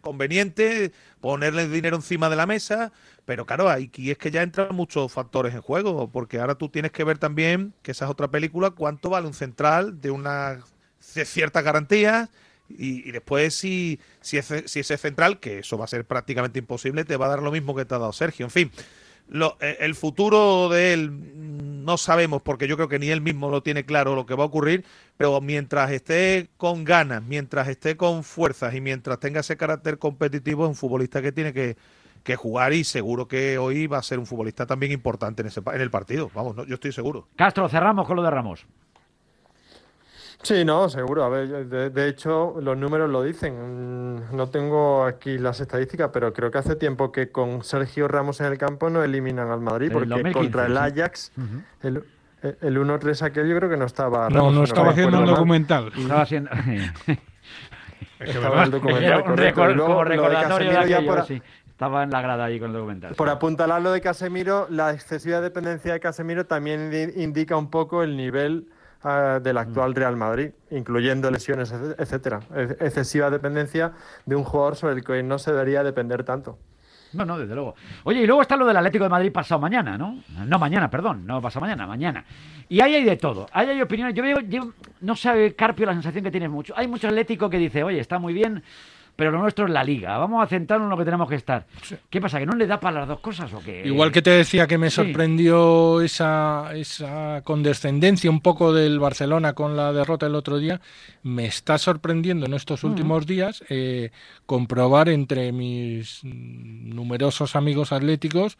conveniente ponerle dinero encima de la mesa, pero claro, aquí es que ya entran muchos factores en juego, porque ahora tú tienes que ver también, que esa es otra película, cuánto vale un central de una de ciertas garantías y, después si, si, ese, si ese central, que eso va a ser prácticamente imposible, te va a dar lo mismo que te ha dado Sergio. En fin, eh, el futuro de él mm, no sabemos porque yo creo que ni él mismo lo tiene claro lo que va a ocurrir, pero mientras esté con ganas, mientras esté con fuerzas y mientras tenga ese carácter competitivo, es un futbolista que tiene que, jugar y seguro que hoy va a ser un futbolista también importante en, ese, en el partido. Vamos, yo estoy seguro. Castro, cerramos con lo de Ramos. Sí, no, seguro. A ver, de, hecho, los números lo dicen. Mm, no tengo aquí las estadísticas, pero creo que hace tiempo que con Sergio Ramos en el campo no eliminan al Madrid, porque contra el Ajax, el, 1-3 aquel yo creo que no estaba. No, no, estaba haciendo un documental. Estaba haciendo. estaba el documental, un como recordatorio de aquello, sí. Estaba en la grada ahí con el documental. Por apuntalar lo de Casemiro, la excesiva dependencia de Casemiro también indica un poco el nivel Del actual Real Madrid, incluyendo lesiones, etcétera. Excesiva dependencia de un jugador sobre el que no se debería depender tanto. No, no, desde luego. Oye, y luego está lo del Atlético de Madrid pasado mañana, ¿no? No mañana, perdón, no pasado mañana, mañana. Y ahí hay de todo. Ahí hay opiniones. Yo veo, yo, no sabe, Carpio, la sensación que tienes mucho. Hay mucho Atlético que dice, oye, está muy bien pero lo nuestro es la liga. Vamos a centrarnos en lo que tenemos que estar. ¿Qué pasa? ¿Que no le da para las dos cosas o qué? Igual que te decía que me sorprendió esa, esa condescendencia un poco del Barcelona con la derrota el otro día, me está sorprendiendo en estos últimos días eh, comprobar entre mis numerosos amigos atléticos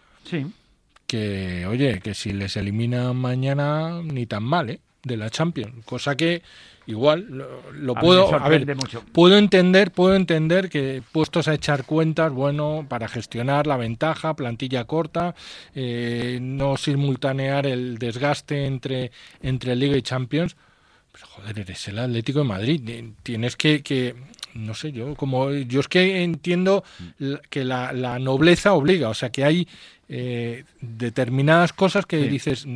que, oye, que si les eliminan mañana ni tan mal, ¿eh? De la Champions. Cosa que igual lo, puedo a ver, puedo entender puedo entender que puestos a echar cuentas bueno para gestionar la ventaja plantilla corta eh, no simultanear el desgaste entre entre Liga y Champions pues joder eres el Atlético de Madrid tienes que, que no sé yo como yo es que entiendo que la, la nobleza obliga o sea que hay eh, determinadas cosas que dices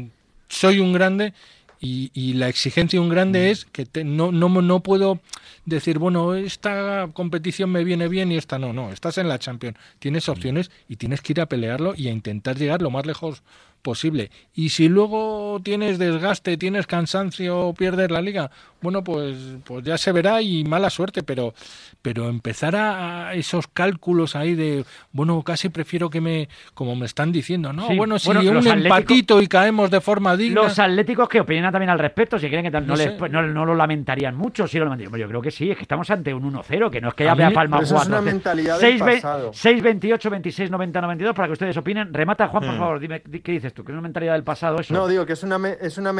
soy un grande y, la exigencia de un grande mm. es que no, no, no puedo decir, bueno, esta competición me viene bien y esta no, no, estás en la Champions, tienes mm. opciones y tienes que ir a pelearlo y a intentar llegar lo más lejos posible. Y si luego tienes desgaste, tienes cansancio, pierdes la liga, bueno, pues, pues ya se verá y mala suerte, pero, pero empezar a, esos cálculos ahí de, bueno, casi prefiero que me, como me están diciendo, no, bueno, si un empatito y caemos de forma digna. Los atléticos que opinan también al respecto, si creen que no, no, lo lamentarían mucho, sí lo lamentarían. Yo creo que sí, es que estamos ante un 1-0, que no es que ya vea Palma Es una mentalidad 6, 28, 26, 90, 92, para que ustedes opinen. Remata, Juan, por hmm. favor, dime, ¿qué dices tú? ¿Que es una mentalidad del pasado eso? No, digo que es una, es una,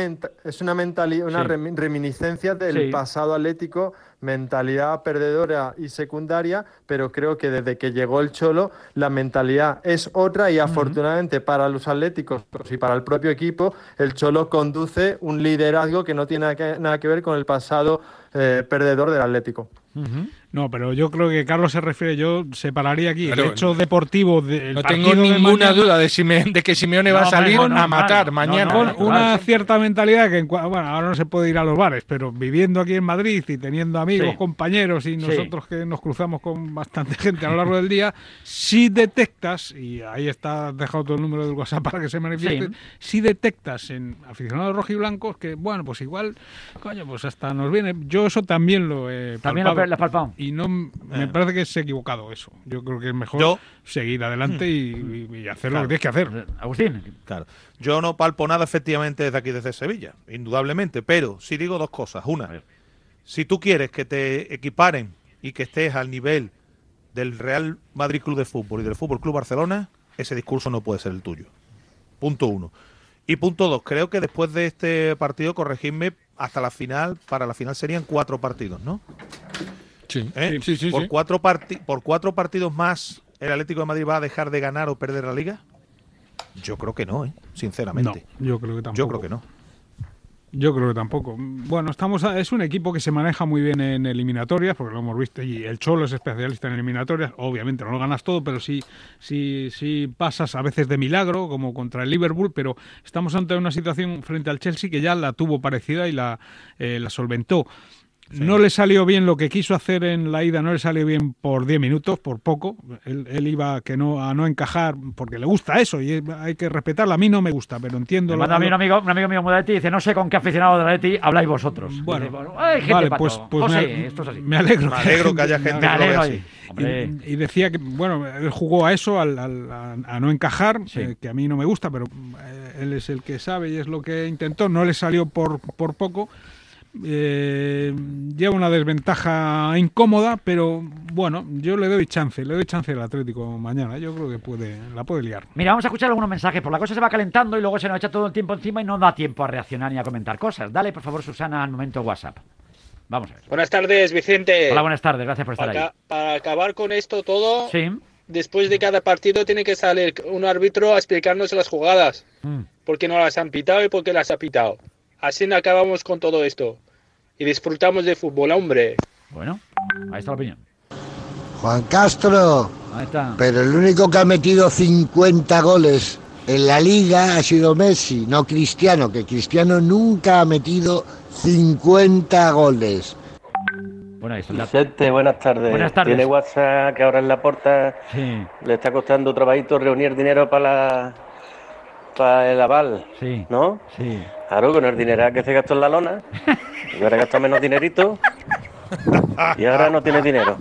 es una mentalidad, una reminiscencia del pasado atlético, mentalidad perdedora y secundaria, pero creo que desde que llegó el Cholo la mentalidad es otra y afortunadamente para los atléticos y para el propio equipo, el Cholo conduce un liderazgo que no tiene nada que, ver con el pasado eh, perdedor del Atlético. No, pero yo creo que Carlos se refiere, yo separaría aquí el hecho deportivo de No tengo ninguna duda de, de, que Simeone va a salir a matar mañana. Con una cierta mentalidad que, bueno, ahora no se puede ir a los bares, pero viviendo aquí en Madrid y teniendo amigos, compañeros y nosotros que nos cruzamos con bastante gente a lo largo del día, si detectas, y ahí está dejado todo el número del WhatsApp para que se manifieste, si detectas en aficionados rojiblancos que, bueno, pues igual, coño, pues hasta nos viene. Yo eso también lo he También y no me eh. parece que es equivocado eso. Yo creo que es mejor seguir adelante y, hacer lo que tienes que hacer. Agustín. Claro. Yo no palpo nada efectivamente desde aquí, desde Sevilla, indudablemente, pero sí digo dos cosas. Una, si tú quieres que te equiparen y que estés al nivel del Real Madrid Club de Fútbol y del Fútbol Club Barcelona, ese discurso no puede ser el tuyo. Punto uno. Y punto dos, creo que después de este partido, corregidme, hasta la final, para la final serían cuatro partidos, ¿no? ¿Eh? Sí, sí, por, Cuatro por cuatro partidos más, ¿el Atlético de Madrid va a dejar de ganar o perder la liga? Yo creo que no, ¿eh? sinceramente. yo creo que tampoco. Yo creo que no. Yo creo que tampoco. Bueno, estamos es un equipo que se maneja muy bien en eliminatorias, porque lo hemos visto, y el Cholo es especialista en eliminatorias. Obviamente no lo ganas todo, pero sí, sí, sí pasas a veces de milagro, como contra el Liverpool, pero estamos ante una situación frente al Chelsea que ya la tuvo parecida y la, eh, la solventó. No le salió bien lo que quiso hacer en la ida, no le salió bien por 10 minutos, por poco. Él, iba que no, a no encajar porque le gusta eso y hay que respetarlo. A mí no me gusta, pero entiendo. Me manda a mí un amigo, un amigo mío de Leti dice: No sé con qué aficionado de Leti habláis vosotros. Bueno, vale, pues, pues me, esto es así. me, alegro. Me alegro que haya gente que lo así. Y, decía que, bueno, él jugó a eso, al, a, no encajar, eh, que a mí no me gusta, pero eh, él es el que sabe y es lo que intentó. No le salió por, por poco eh, lleva una desventaja incómoda, pero bueno, yo le doy chance, le doy chance al Atlético mañana. Yo creo que puede, la puede liar. Mira, vamos a escuchar algunos mensajes, por la cosa se va calentando y luego se nos echa todo el tiempo encima y no da tiempo a reaccionar ni a comentar cosas. Dale, por favor, Susana, al momento WhatsApp. Vamos a ver. Buenas tardes, Vicente. Hola, buenas tardes, gracias por estar ahí. Para acabar con esto todo, después de cada partido tiene que salir un árbitro a explicarnos las jugadas. Mm. ¿Por qué no las han pitado y por qué las ha pitado? Así acabamos con todo esto. Y disfrutamos de fútbol, hombre. Bueno, ahí está la opinión. Juan Castro. Ahí está. Pero el único que ha metido 50 goles en la liga ha sido Messi, no Cristiano, que Cristiano nunca ha metido 50 goles. Bueno, ahí Vicente, buenas tardes. Buenas tardes. Tiene WhatsApp que ahora en la puerta le está costando trabajito reunir dinero para la el aval, sí. ¿no? Sí. Claro, con el dinero que se gastó en la lona, hubiera gastado menos dinerito y ahora no tiene dinero.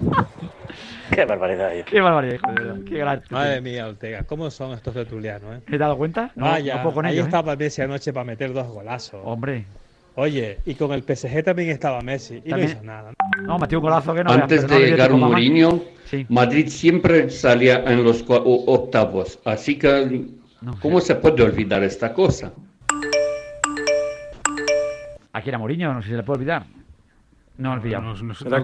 Qué barbaridad. Qué barbaridad, hijo Qué gran... Madre mía, Ortega, ¿cómo son estos tertulianos, eh? ¿Te has dado cuenta? No, Vaya, con ahí estaba Messi anoche para meter dos golazos. Hombre. Oye, y con el PSG también estaba Messi y no hizo nada. No, metió un golazo que no. Antes de llegar Mourinho, Madrid siempre salía en los octavos, así que ¿Cómo se puede olvidar esta cosa? Aquí era Mourinho, no sé si se le puede olvidar. No olvidamos. No, no, era el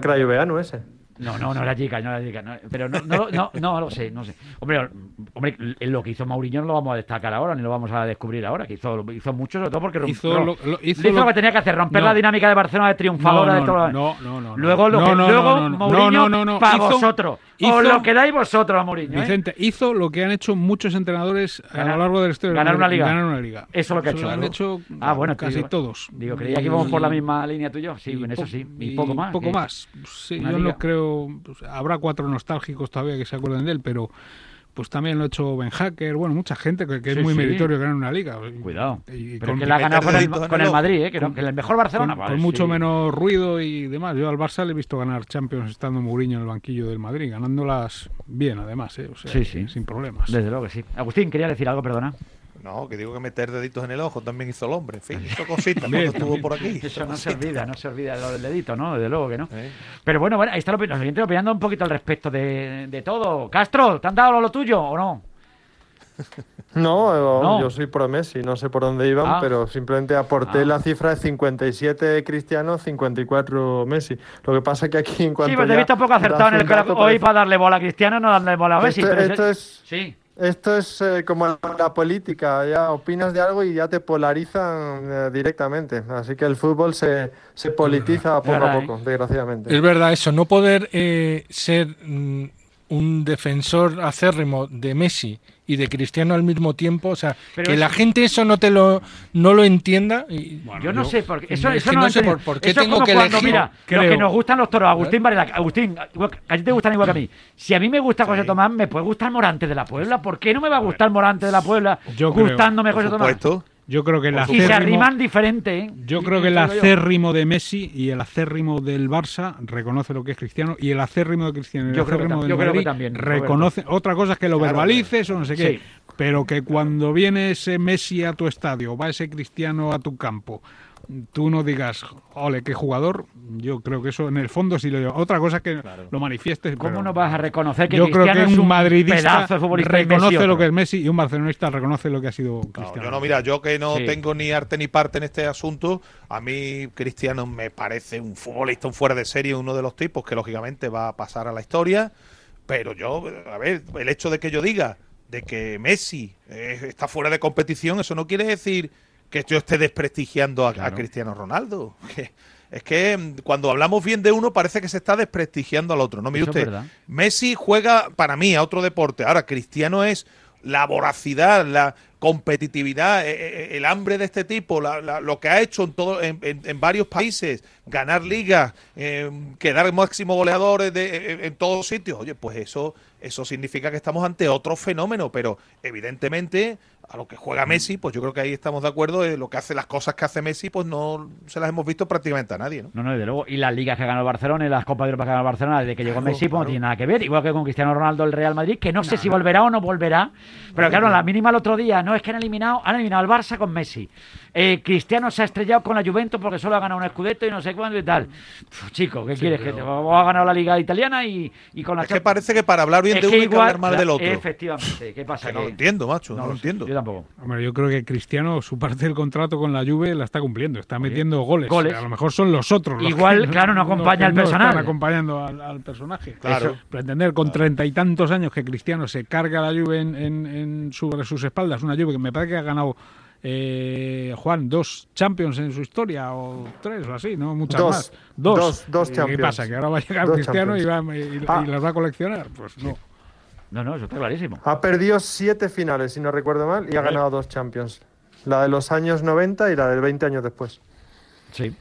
ese. No, no, no era chica, no era chica. pero no, no, no, no, lo sé, no sé. Hombre, hombre, lo que hizo Mourinho no lo vamos a destacar ahora, ni lo vamos a descubrir ahora, que hizo, hizo mucho, sobre todo porque hizo, lo, hizo, lo, que tenía que hacer, romper la dinámica de Barcelona de triunfadora de todo. No, no, no. Luego, lo que, luego Mourinho para vosotros. o lo que dais vosotros a Mourinho. ¿eh? Vicente, hizo lo que han hecho muchos entrenadores a lo largo del historia. Ganar una liga. Ganar una liga. Eso es lo que ha hecho. Han hecho ah, bueno, casi todos. Digo, creía que íbamos por la misma línea tú y yo. Sí, en eso sí. Y poco más. Poco más. Sí, yo no creo. Pues, habrá cuatro nostálgicos todavía que se acuerden de él, pero pues también lo ha hecho Ben Hacker, bueno, mucha gente que, es muy meritorio ganar una liga. Cuidado. pero que la ha ganado con el, Madrid, ¿eh? que, con, el mejor Barcelona. Con, mucho menos ruido y demás. Yo al Barça le he visto ganar Champions estando Mourinho en el banquillo del Madrid, ganándolas bien además, ¿eh? o sea, sin problemas. Desde luego que sí. Agustín, quería decir algo, perdona. No, que digo que meter deditos en el ojo también hizo el hombre. En fin, hizo cositas cuando estuvo por aquí. Eso no se olvida, no se olvida lo del dedito, ¿no? Desde luego que no. Pero bueno, bueno, ahí está lo, los siguientes opinando un poquito al respecto de, de todo. Castro, ¿te han dado lo, tuyo o no? No, yo soy pro Messi, no sé por dónde iban, ah. pero simplemente aporté ah. la cifra de 57 Cristiano, 54 Messi. Lo que pasa es que aquí en cuanto Sí, pues te he visto poco acertado en el hoy para darle bola a Cristiano, no darle bola a Messi. Esto, es... Sí Esto es eh, como la política, ya opinas de algo y ya te polarizan eh, directamente. Así que el fútbol se, se politiza poco a poco, desgraciadamente. Es verdad eso, no poder eh, ser mm, un defensor acérrimo de Messi y de Cristiano al mismo tiempo, o sea, que la gente eso no te lo no lo entienda. Y, yo no sé por qué. Eso, eso no, sé por, qué tengo que cuando, Mira, los que nos gustan los toros, Agustín Agustín, a ti te gustan igual que a mí. Si a mí me gusta José Tomás, me puede gustar Morante de la Puebla. ¿Por qué no me va a gustar Morante de la Puebla gustándome José Tomás? Yo creo que el acérrimo, y se arriman diferente. ¿eh? Yo creo que el acérrimo de Messi y el acérrimo del Barça reconoce lo que es Cristiano y el acérrimo de Cristiano y el acérrimo del Madrid también, reconoce. Otra cosa es que lo verbalices o no sé qué, pero que cuando viene ese Messi a tu estadio, va ese Cristiano a tu campo, tú no digas, ole, qué jugador, yo creo que eso en el fondo sí lo digo. Otra cosa es que lo manifiestes. ¿Cómo no vas a reconocer que yo Cristiano creo que es un madridista reconoce lo que es Messi y un barcelonista reconoce lo que ha sido Cristiano? yo no, mira, yo que no tengo ni arte ni parte en este asunto, a mí Cristiano me parece un futbolista, un fuera de serie, uno de los tipos que lógicamente va a pasar a la historia, pero yo, a ver, el hecho de que yo diga de que Messi eh, está fuera de competición, eso no quiere decir que yo esté desprestigiando a, Cristiano Ronaldo. es que mm, cuando hablamos bien de uno parece que se está desprestigiando al otro. No, mire usted, Messi juega para mí a otro deporte. Ahora, Cristiano es la voracidad, la competitividad, eh, eh, el hambre de este tipo, lo que ha hecho en, todo, en, varios países, ganar ligas, eh, quedar máximo goleador en, todos sitios. Oye, pues eso, eso significa que estamos ante otro fenómeno, pero evidentemente a lo que juega Messi, pues yo creo que ahí estamos de acuerdo. Eh, lo que hace, las cosas que hace Messi, pues no se las hemos visto prácticamente a nadie, ¿no? No, no, desde luego. Y las ligas que ha ganado el Barcelona y las Copas de Europa que ganado el Barcelona desde que llegó Messi, pues no tiene nada que ver. Igual que con Cristiano Ronaldo el Real Madrid, que no sé si volverá o no volverá. Pero claro, la mínima el otro día, no es que han eliminado, han eliminado al Barça con Messi. Eh, Cristiano se ha estrellado con la Juventus porque solo ha ganado un escudeto y no sé cuándo y tal. chico, ¿qué quieres? Que ha ganado la liga italiana y, con la Es que parece que para hablar bien de uno hay que hablar mal del otro. Efectivamente. ¿Qué pasa? no lo entiendo, macho. No, lo entiendo. Yo tampoco. Hombre, yo creo que Cristiano, su parte del contrato con la Juve la está cumpliendo, está metiendo goles. a lo mejor son los otros. Igual, claro, no acompaña al personaje. Están acompañando al, personaje. Claro. pretender con treinta y tantos años que Cristiano se carga la Juve en, sobre sus espaldas, una Juve que me parece que ha ganado eh, Juan, dos Champions en su historia, o tres o así, ¿no? Muchas más. Dos. Dos, Champions. ¿Qué pasa? ¿Que ahora va a llegar Cristiano y, va, y, ah. las va a coleccionar? Pues no. No, no, eso está clarísimo. Ha perdido siete finales, si no recuerdo mal, y ha ganado dos Champions. La de los años 90 y la de 20 años después. Sí.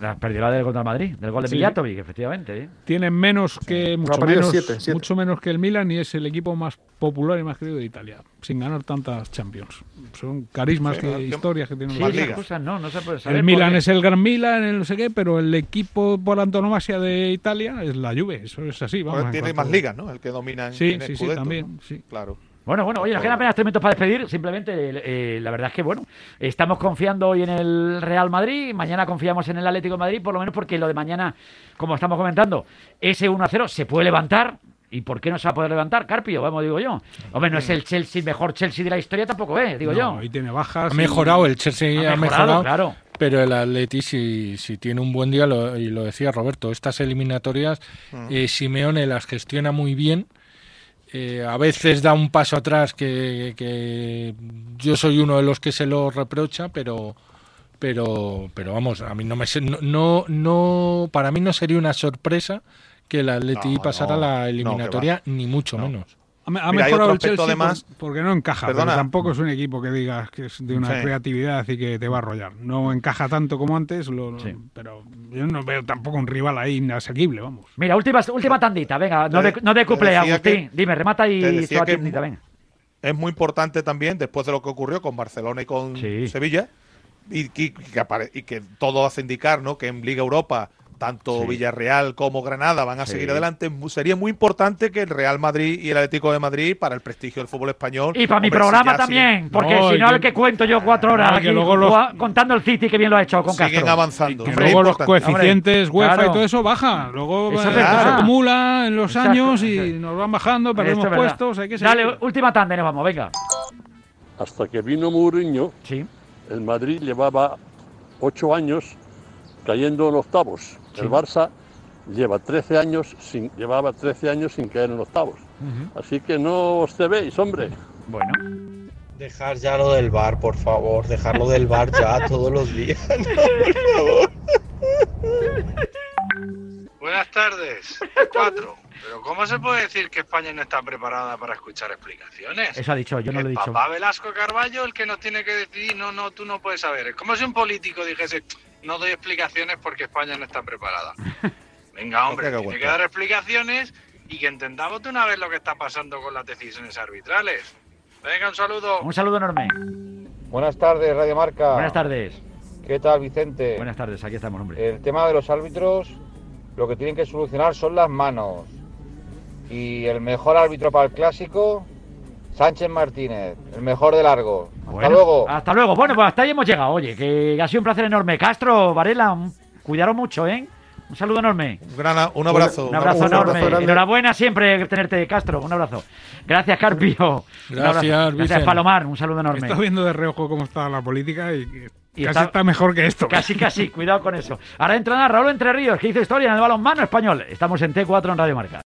La perdió la del contra Madrid, del gol de sí. efectivamente. ¿eh? Tienen menos que mucho, menos, mucho menos que el Milan y es el equipo más popular y más querido de Italia, sin ganar tantas Champions. Son carismas que historias que tienen las ligas. no, no se puede saber el Milan es el gran Milan, el no sé qué, pero el equipo por antonomasia de Italia es la Juve, eso es así. Vamos, tiene más ligas, ¿no? El que domina en, sí, sí, sí, también, sí. Claro. Bueno, bueno, oye, nos quedan apenas tres minutos para despedir. Simplemente, eh, la verdad es que, bueno, estamos confiando hoy en el Real Madrid, mañana confiamos en el Atlético de Madrid, por lo menos porque lo de mañana, como estamos comentando, ese 1-0 se puede levantar. ¿Y por qué no se va a poder levantar, Carpio? Vamos, digo yo. Hombre, no es el Chelsea, mejor Chelsea de la historia tampoco es, digo yo. Ahí tiene bajas. Ha mejorado, el Chelsea ha mejorado, claro. Pero el Atleti, si, si tiene un buen día, y lo decía Roberto, estas eliminatorias, mm. eh, Simeone las gestiona muy bien eh, a veces da un paso atrás que, yo soy uno de los que se lo reprocha, pero pero pero vamos, a mí no me no no para mí no sería una sorpresa que el Atleti pasara la eliminatoria ni mucho menos. Ha, mejorado el Chelsea además, porque no encaja, pero tampoco es un equipo que digas que es de una creatividad y que te va a arrollar. No encaja tanto como antes, pero yo no veo tampoco un rival ahí inasequible, vamos. Mira, última, última tandita, venga, no de, no de cuple, Agustín. Dime, remata y tu tandita, venga. Es muy importante también, después de lo que ocurrió con Barcelona y con Sevilla, y, y, y, que todo hace indicar ¿no? que en Liga Europa tanto Villarreal como Granada van a seguir adelante. Sería muy importante que el Real Madrid y el Atlético de Madrid, para el prestigio del fútbol español. Y para mi programa también, porque si no, el que cuento yo cuatro horas aquí, contando el City que bien lo ha hecho con Siguen avanzando. Y luego los coeficientes UEFA y todo eso baja. Luego se acumula en los años y nos van bajando, perdemos puestos. Hay que Dale, última tanda, nos vamos, venga. Hasta que vino Mourinho, sí. el Madrid llevaba ocho años cayendo en octavos. El Barça lleva 13 años sin, llevaba 13 años sin caer en octavos. Así que no os veis, hombre. Bueno. Dejar ya lo del bar, por favor. Dejarlo del bar ya todos los días. por favor. Buenas tardes. Cuatro. Pero ¿cómo se puede decir que España no está preparada para escuchar explicaciones? Eso ha dicho, yo no lo he dicho. Papá Velasco Carballo el que nos tiene que decidir, no, no, tú no puedes saber. Es como si un político dijese, no doy explicaciones porque España no está preparada. Venga, hombre, tiene que dar explicaciones y que entendamos de una vez lo que está pasando con las decisiones arbitrales. Venga, un saludo. Un saludo enorme. Buenas tardes, Radio Marca. Buenas tardes. ¿Qué tal, Vicente? Buenas tardes, aquí estamos, hombre. El tema de los árbitros, lo que tienen que solucionar son las manos. Y el mejor árbitro para el clásico, Sánchez Martínez, el mejor de largo. Hasta luego. Hasta luego. Bueno, pues hasta ahí hemos llegado. Oye, que ha sido un placer enorme. Castro, Varela, cuidaron mucho, ¿eh? Un saludo enorme. Un, gran, un abrazo. Un, abrazo enorme. Enhorabuena siempre tenerte, Castro. Un abrazo. Gracias, Carpio. Gracias, Gracias, Palomar. Un saludo enorme. Estoy viendo de reojo cómo está la política y, casi está, mejor que esto. Casi, casi. Cuidado con eso. Ahora entra Raúl Entre Ríos, que hizo historia en el balonmano español. Estamos en T4 en Radio Marca.